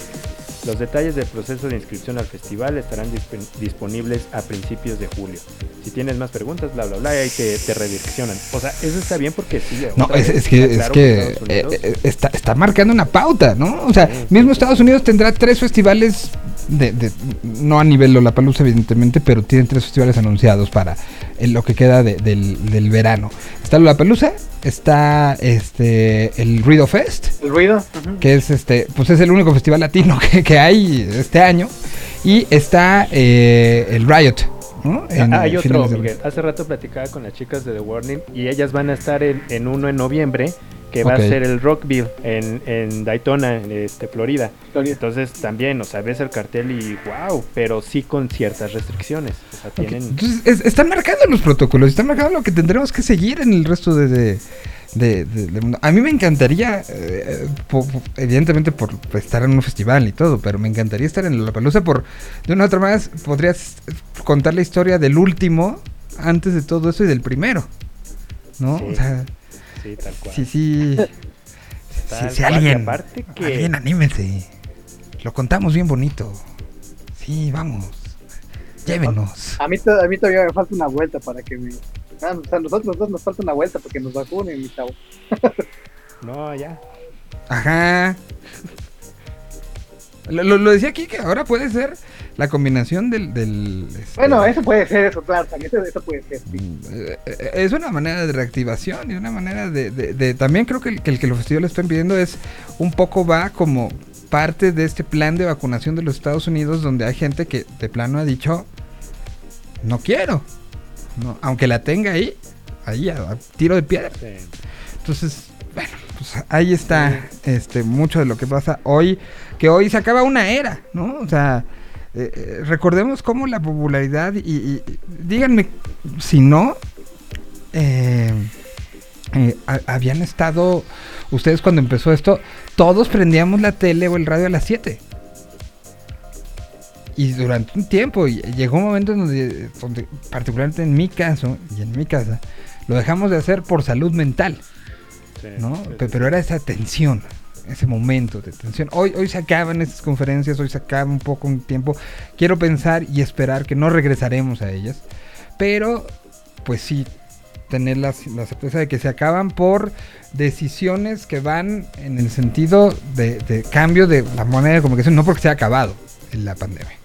Los detalles del proceso de inscripción al festival estarán disp- disponibles a principios de julio. Si tienes más preguntas, bla, bla, bla, y ahí te, te redireccionan. O sea, eso está bien porque sí. No, es, es que, es que eh, eh, está, está marcando una pauta, ¿no? O sea, Sí, mismo sí, Estados Unidos tendrá tres festivales, de, de- no a nivel Lollapalooza evidentemente, pero tienen tres festivales anunciados para en lo que queda de- del, del verano. Está Lollapalooza, está este el Ruido Fest, El ruido. que es este, pues es el único festival latino que, que hay este año, y está eh, el Riot, ¿no? En, Ah, hay eh, otro, Miguel. Hace rato platicaba con las chicas de The Warning y ellas van a estar en, en uno en noviembre que va a ser el Rockville en, en Daytona, en este, Florida. Florida. Entonces también, o sea, ves el cartel y wow, pero sí con ciertas restricciones. O sea, tienen... Entonces, es- están marcando los protocolos, están marcando lo que tendremos que seguir en el resto de, de- de- de- del mundo. A mí me encantaría, eh, po- po- evidentemente por estar en un festival y todo, pero me encantaría estar en la palusa por, de una u otra manera, podrías contar la historia del último antes de todo eso y del primero. ¿no? Sí. O sea, Sí, tal cual. sí, sí. Sí, alguien, que- alguien anímense. Lo contamos bien bonito. Sí, vamos. Llévenos. A mí, to- a mí todavía me falta una vuelta para que me. Ah, o sea, nosotros dos nos falta una vuelta porque nos vacunen, mi chavo. No, ya. Ajá. Lo, lo- lo decía aquí que ahora puede ser la combinación del... del, este, Bueno, eso puede ser, eso, claro, también eso, eso puede ser. sí. eh, eh, es una manera de reactivación y una manera de, de- de- también creo que el, que el que los festivales están pidiendo es un poco va como parte de este plan de vacunación de los Estados Unidos donde hay gente que de plano ha dicho no quiero no, aunque la tenga ahí ahí a, tiro de piedra Sí. entonces, bueno, pues ahí está este mucho de lo que pasa hoy, que hoy se acaba una era, ¿no? O sea, eh, eh, recordemos cómo la popularidad y, y- díganme si no eh, eh, ha- habían estado ustedes cuando empezó esto, todos prendíamos la tele o el radio a las 7. Y durante un tiempo, llegó un momento en donde, donde, particularmente en mi caso y en mi casa, lo dejamos de hacer por salud mental. Sí, ¿no? sí, Pe- sí. Pero era esa tensión, ese momento de tensión. Hoy, hoy se acaban estas conferencias, hoy se acaba un poco un tiempo. Quiero pensar y esperar que no regresaremos a ellas, pero pues sí tener la, la certeza de que se acaban por decisiones que van en el sentido de, de cambio de la moneda de comunicación, no porque se ha acabado la pandemia.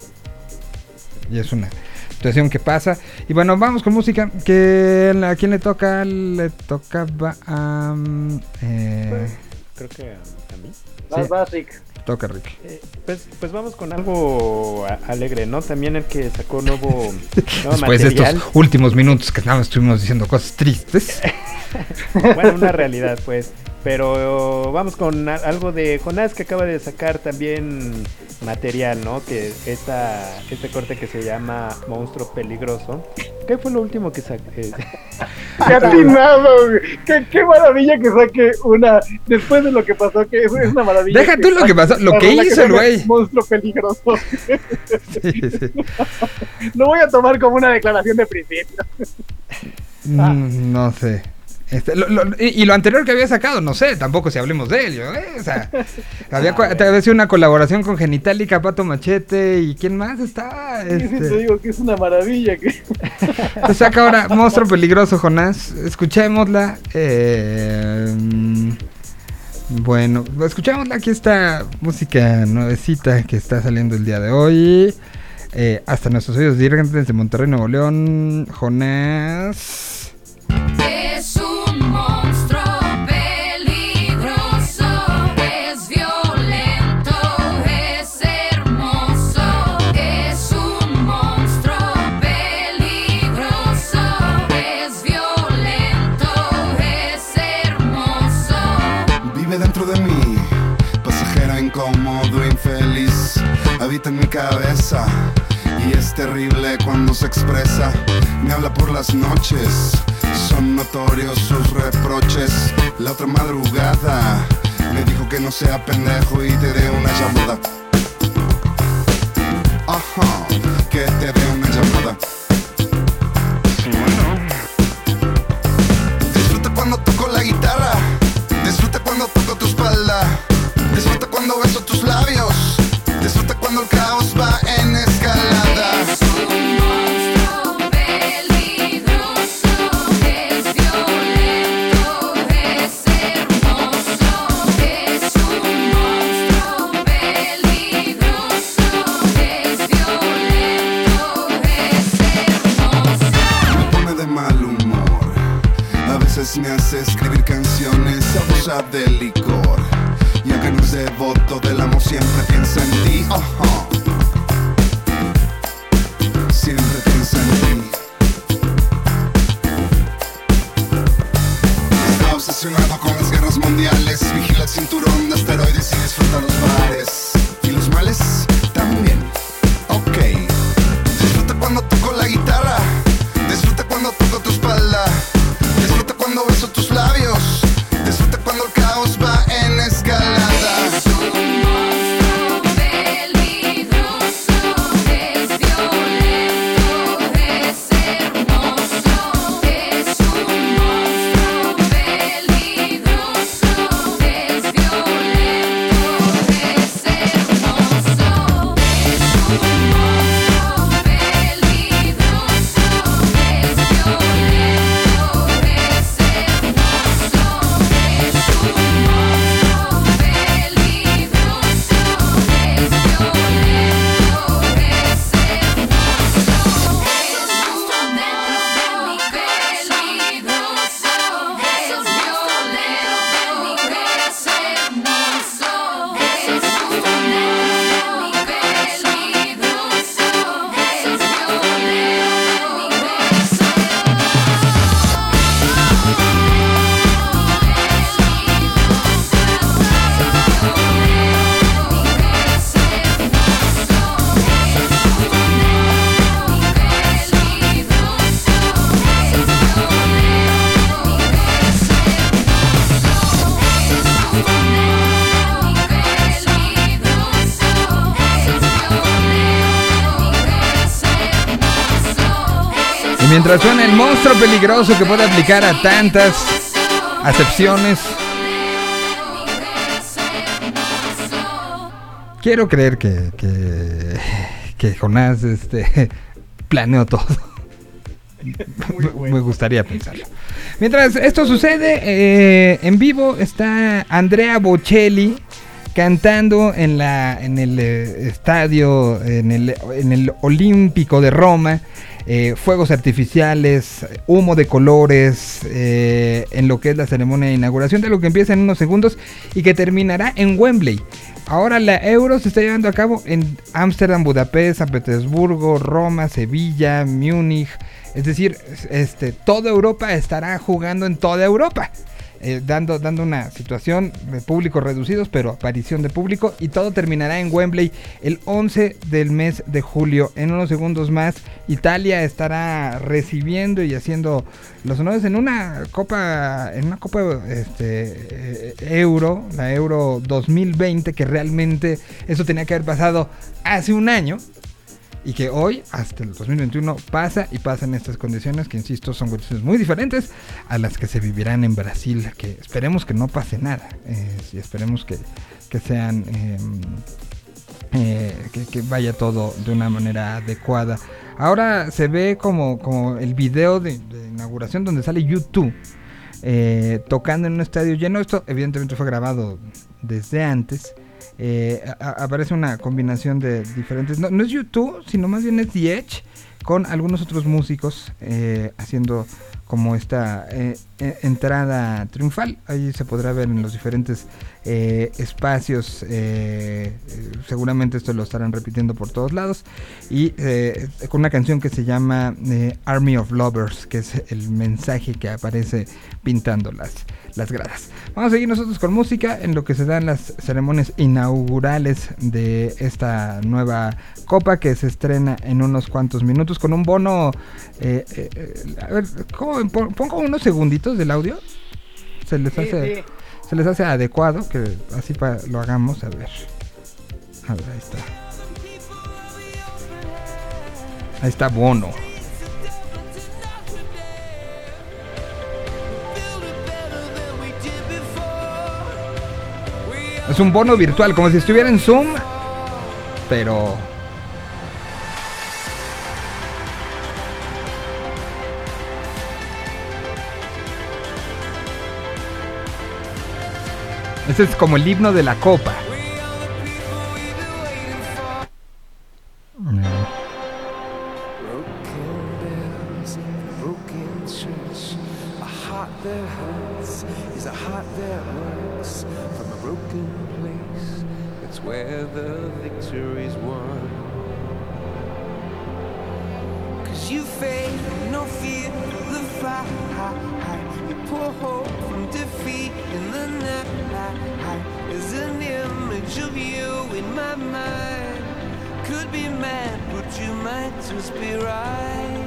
Y es una situación que pasa. Y bueno, vamos con música. Que, ¿A quién le toca? Le tocaba a... eh, Creo que a, mí. Vas, Sí. vas, Rick. toca Rick. Eh, pues, pues vamos con algo alegre, ¿no? También el que sacó nuevo, nuevo Después de estos últimos minutos que nada más estuvimos diciendo cosas tristes. Bueno, una realidad, pues. Pero vamos con algo de Jonás que acaba de sacar también material, ¿no? Que esta, este corte que se llama Monstruo Peligroso. ¿Qué fue lo último que sacó? ¡Qué atinado, güey! ¡Qué, qué maravilla que saque una. Después de lo que pasó, que es, una maravilla. Deja tú lo que pasó, lo que hizo el güey. Monstruo peligroso. Sí, sí. Lo voy a tomar como una declaración de principio. Mm, no sé. Este, lo- lo- y, y lo anterior que había sacado, no sé, tampoco si hablemos de él, yo, ¿eh? O sea, había, sido una colaboración con Genitalica, Pato Machete y ¿quién más estaba? Sí, sí, te Este, digo que es una maravilla. Que... Saca ahora Monstruo Peligroso, Jonás. Escuchémosla. eh, bueno, escuchémosla. Aquí está música nuevecita que está saliendo el día de hoy. eh, hasta nuestros oídos directamente desde Monterrey, Nuevo León, Jonás. Es habita en mi cabeza y es terrible cuando se expresa. Me habla por las noches, son notorios sus reproches. La otra madrugada me dijo que no sea pendejo y te dé una llamada. Ajá, que te dé una llamada. Suena el monstruo peligroso que puede aplicar a tantas acepciones, quiero creer que, que, que Jonás este, planeó todo. Me gustaría pensarlo. Mientras esto sucede, eh, en vivo está Andrea Bocelli cantando en, la, en el eh, estadio, en el, en el Olímpico de Roma. Eh, fuegos artificiales, humo de colores, eh, en lo que es la ceremonia de inauguración, de lo que empieza en unos segundos y que terminará en Wembley. Ahora la Euro se está llevando a cabo en Ámsterdam, Budapest, San Petersburgo, Roma, Sevilla, Múnich. Es decir, este, toda Europa estará jugando en toda Europa. Eh, dando, dando una situación de públicos reducidos, pero aparición de público. Y todo terminará en Wembley el 11 del mes de julio. En unos segundos más, Italia estará recibiendo y haciendo los honores en una copa, en una copa este, eh, euro, la Euro 2020, que realmente eso tenía que haber pasado hace un año y que hoy, hasta el 2021, pasa y pasa en estas condiciones que, insisto, son condiciones muy diferentes a las que se vivirán en Brasil, que esperemos que no pase nada y esperemos que, que sean... eh, eh, vaya todo de una manera adecuada. Ahora se ve como, como el video de, de inauguración donde sale YouTube eh, tocando en un estadio lleno. Esto evidentemente fue grabado desde antes. Eh, aparece una combinación de diferentes. No, es YouTube, sino más bien es The Edge con algunos otros músicos eh, haciendo como esta eh, eh, entrada triunfal. Ahí se podrá ver en los diferentes espacios. seguramente esto lo estarán repitiendo por todos lados. Y con una canción que se llama Army of Lovers, que es el mensaje que aparece pintando las, gradas. Vamos a seguir nosotros con música en lo que se dan las ceremonias inaugurales de esta nueva copa que se estrena en unos cuantos minutos con un bono. eh, eh, eh, a ver, ¿cómo? Pon- pongo unos segunditos del audio. Se les Sí, hace, sí. se les hace adecuado que así pa- lo hagamos. A ver, a ver, ahí está. Ahí está Bono. Es un bono virtual, como si estuviera en Zoom, pero... Ese es como el himno de la copa. Image of you in my mind. Could be mad, but you might just be right.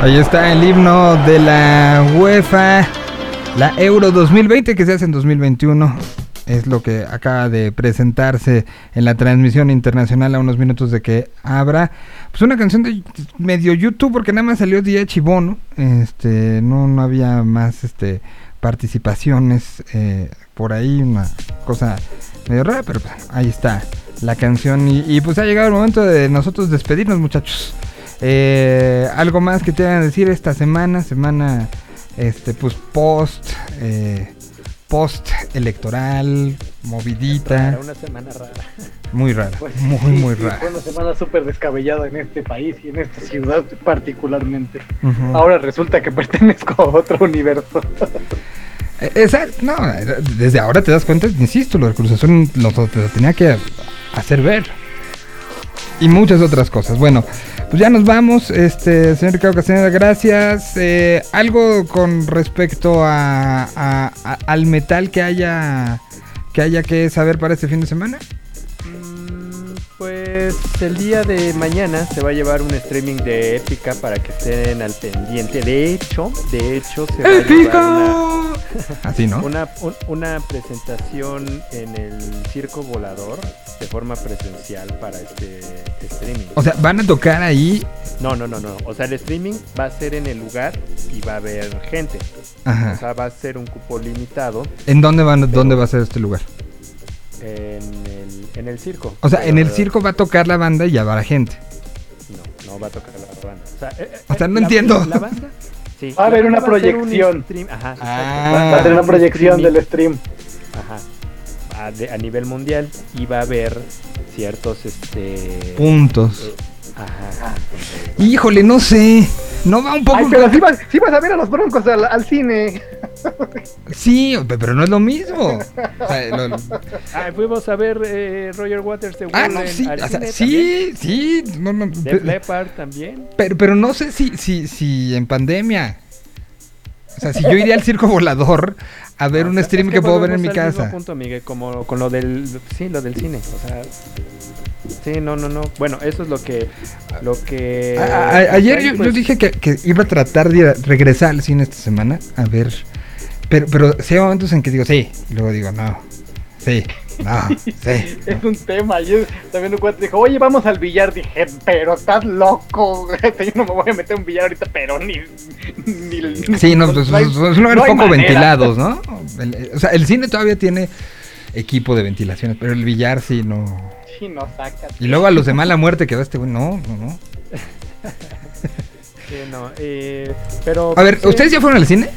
Ahí está el himno de la UEFA, la Euro 2020 que se hace en 2021. Es lo que acaba de presentarse en la transmisión internacional a unos minutos de que abra. Pues una canción de medio YouTube porque nada más salió DH y Bono. Este, no, no había más este participaciones eh, por ahí, una cosa medio rara, pero pues, ahí está la canción. Y, pues ha llegado el momento de nosotros despedirnos, muchachos. Eh, algo más que te van a decir esta semana, semana este pues post eh, post electoral, movidita, Rara, una semana rara. muy rara, Pues muy sí, muy rara. Fue una semana súper descabellada en este país y en esta ciudad particularmente. Ahora resulta que pertenezco a otro universo. Eh, esa- no, desde ahora te das cuenta, insisto, lo de Cruz Azul lo, lo- te lo tenía que hacer ver. Y muchas otras cosas. Bueno, pues ya nos vamos. Este, señor Ricardo Castañeda, gracias. Eh, algo con respecto a- al metal que haya que haya que saber para este fin de semana. Pues el día de mañana se va a llevar un streaming de Épica para que estén al pendiente. De hecho, de hecho se va a llevar una, Así, ¿no? una, un- una presentación en el Circo Volador de forma presencial para este streaming. O sea, van a tocar ahí. No, no, no, no. O sea, el streaming va a ser en el lugar y va a haber gente. Ajá. O sea, va a ser un cupo limitado ¿En dónde van, dónde va a ser este lugar? En el, en el circo. O sea, en el circo va a tocar la banda y ya va la gente. No, no va a tocar la banda. O sea, eh, eh, O sea, no la- entiendo. La banda. Sí, Va a haber una un proyección. stream, Ajá. Ah. Va a tener una un proyección streaming, del stream. Ajá. A, de- a nivel mundial y va a haber ciertos este Puntos. eh, Ajá. Híjole, no sé. No va un poco. Ay, pero si vas, sí vas a ver a los broncos al, al cine. Sí, pe- pero no es lo mismo. O sea, lo- Ah, fuimos a ver eh, Roger Waters de Ah, no, sí, al o sea, cine sí, sí, no, no, también. pe- Def Leppard también. pero, pero no sé si, si, si en pandemia. O sea, si yo iría al circo volador a ver un Es stream que, puedo ver en mi mismo casa. punto, Miguel, como con lo del sí, lo del cine, o sea, sí, no, no, no. Bueno, eso es lo que lo que A- a- ayer yo, yo pues, dije que, que iba a tratar de regresar al cine esta semana a ver. Pero, pero sí hay momentos en que digo sí, y luego digo no, sí, no, sí. Es un tema. Yo también un cuate dijo, oye, vamos al billar. Dije, pero estás loco. Yo no me voy a meter un billar ahorita, pero ni. ni Sí, no, pues, hay- son lugares no hay poco manera. ventilados, ¿no? El- o sea, el cine todavía tiene equipo de ventilaciones, pero el billar sí no. No. Y luego a los de mala muerte que va este güey, no, no, no. sí, no, eh, pero A ver, sí, ¿ustedes ya fueron al cine?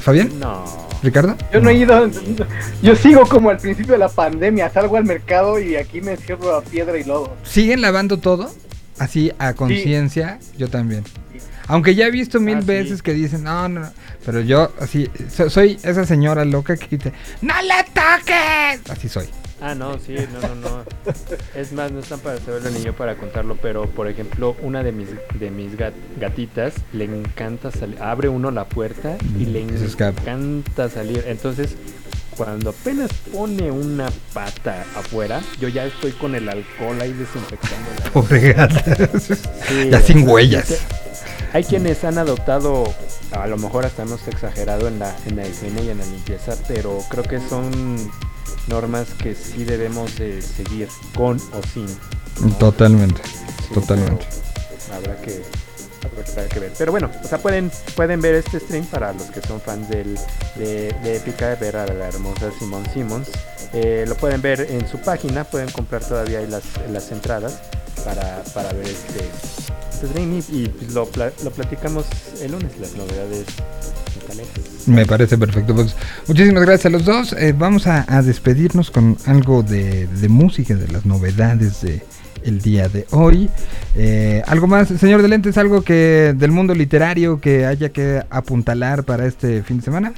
¿Fabián? No. ¿Ricardo? Yo no he ido. Yo sigo como al principio de la pandemia. Salgo al mercado y aquí me encierro a piedra y lodo. ¿Siguen lavando todo? Así a conciencia, yo también. Aunque ya he visto mil Ah, sí. veces que dicen, no, no, no", pero yo así, so- soy esa señora loca que dice, ¡No le toques! Así soy. Ah, no, sí, no, no, no. Es más, no están para saberlo ni yo para contarlo, pero por ejemplo, una de mis de mis gat- gatitas le encanta salir, abre uno la puerta y le Mm, escapa. encanta salir. Entonces, cuando apenas pone una pata afuera, yo ya estoy con el alcohol ahí desinfectándola. Pobre gata. Sí, ya sin huellas. Hay quienes han adoptado, a lo mejor hasta hemos exagerado en la, en la higiene y en la limpieza, pero creo que son normas que sí debemos de seguir, con o sin. ¿no? Totalmente, Sí, totalmente. Habrá que, habrá que ver. Pero bueno, o sea, pueden, pueden ver este stream para los que son fans del, de, de Épica, ver a la hermosa Simón Simmons. Eh, lo pueden ver en su página, pueden comprar todavía ahí las, las entradas para, para ver este, este stream y, y, lo, lo platicamos el lunes, las novedades. Me parece perfecto. Pues, muchísimas gracias a los dos. Eh, vamos a, despedirnos con algo de, música, de las novedades de el día de hoy. Eh, algo más, señor de lentes, algo que del mundo literario que haya que apuntalar para este fin de semana.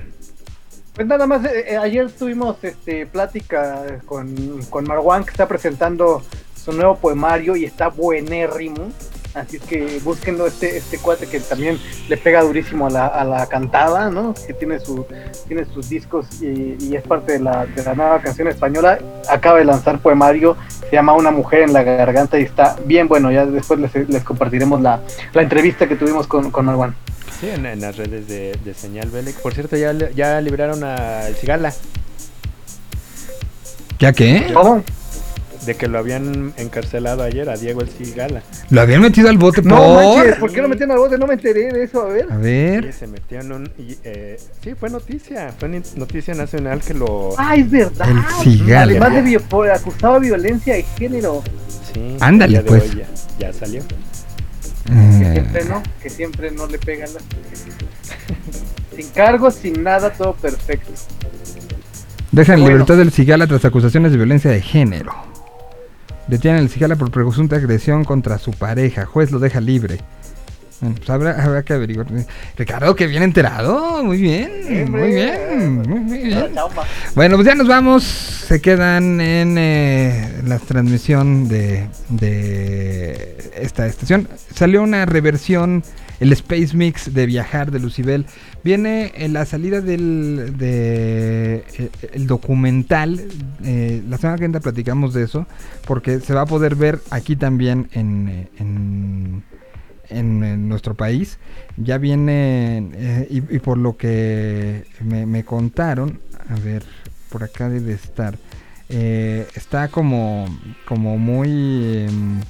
Pues nada más, eh, ayer tuvimos este plática con, con Marwan que está presentando su nuevo poemario y está buenérrimo. Así es que búsquenlo este, este cuate que también le pega durísimo a la, a la cantada, ¿no? Que tiene su, tiene sus discos y, y es parte de la, de la nueva canción española. Acaba de lanzar poemario, se llama Una mujer en la garganta y está bien bueno. Ya después les, les compartiremos la, la entrevista que tuvimos con, con Marwan. Sí, en, en las redes de, de Señal Belec. Por cierto, ya, le- ya liberaron a El Cigala. ¿Ya qué? ¿Cómo? De que lo habían encarcelado ayer a Diego El Cigala. Lo habían metido al bote No por. manches, ¿por qué lo metieron al bote? No me enteré de eso, a ver. A ver. se metió en un. y, eh, sí, fue noticia. Fue ni- noticia nacional que lo. Ah, es verdad. El Cigala. Además de bio- por acusado de violencia de género. Sí, Ándale, pues. Ya, ya salió. Que Eh, siempre no, que siempre no le pegan las... Sin cargos, sin nada, todo perfecto. dejan en Bueno. libertad del Cigala tras acusaciones de violencia de género. Detienen al Cigala por presunta agresión contra su pareja. Juez lo deja libre. Bueno, pues habrá, habrá que averiguar. Ricardo, que bien enterado. Muy bien. Muy bien. Muy, muy bien. Bueno, pues ya nos vamos. Se quedan en eh, la transmisión de, de esta estación. Salió una reversión, el Space Mix de Viajar de Lucibel. Viene en la salida del de, eh, el documental. eh, la semana que viene platicamos de eso. Porque se va a poder ver aquí también en, eh, en, nuestro país. Ya viene, y, por lo que me, me contaron, a ver, por acá debe estar, está como, como muy, em,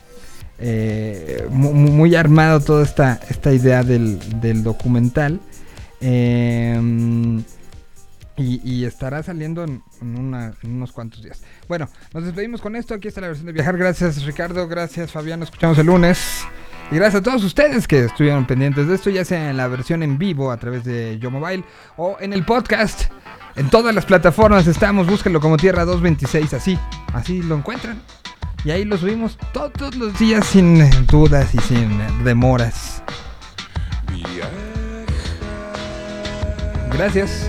eh, mu- mu- muy armado toda esta, esta idea del, del documental. Em, y, estará saliendo en unos cuantos días. Bueno, nos despedimos con esto. Aquí está la versión de viajar. Gracias Ricardo, gracias Fabián. Nos escuchamos el lunes. Y gracias a todos ustedes que estuvieron pendientes de esto, ya sea en la versión en vivo a través de Yo Mobile o en el podcast. En todas las plataformas estamos, búsquenlo como Tierra 226, así, así lo encuentran. Y ahí lo subimos todos los días sin eh, dudas y sin eh, demoras. Gracias.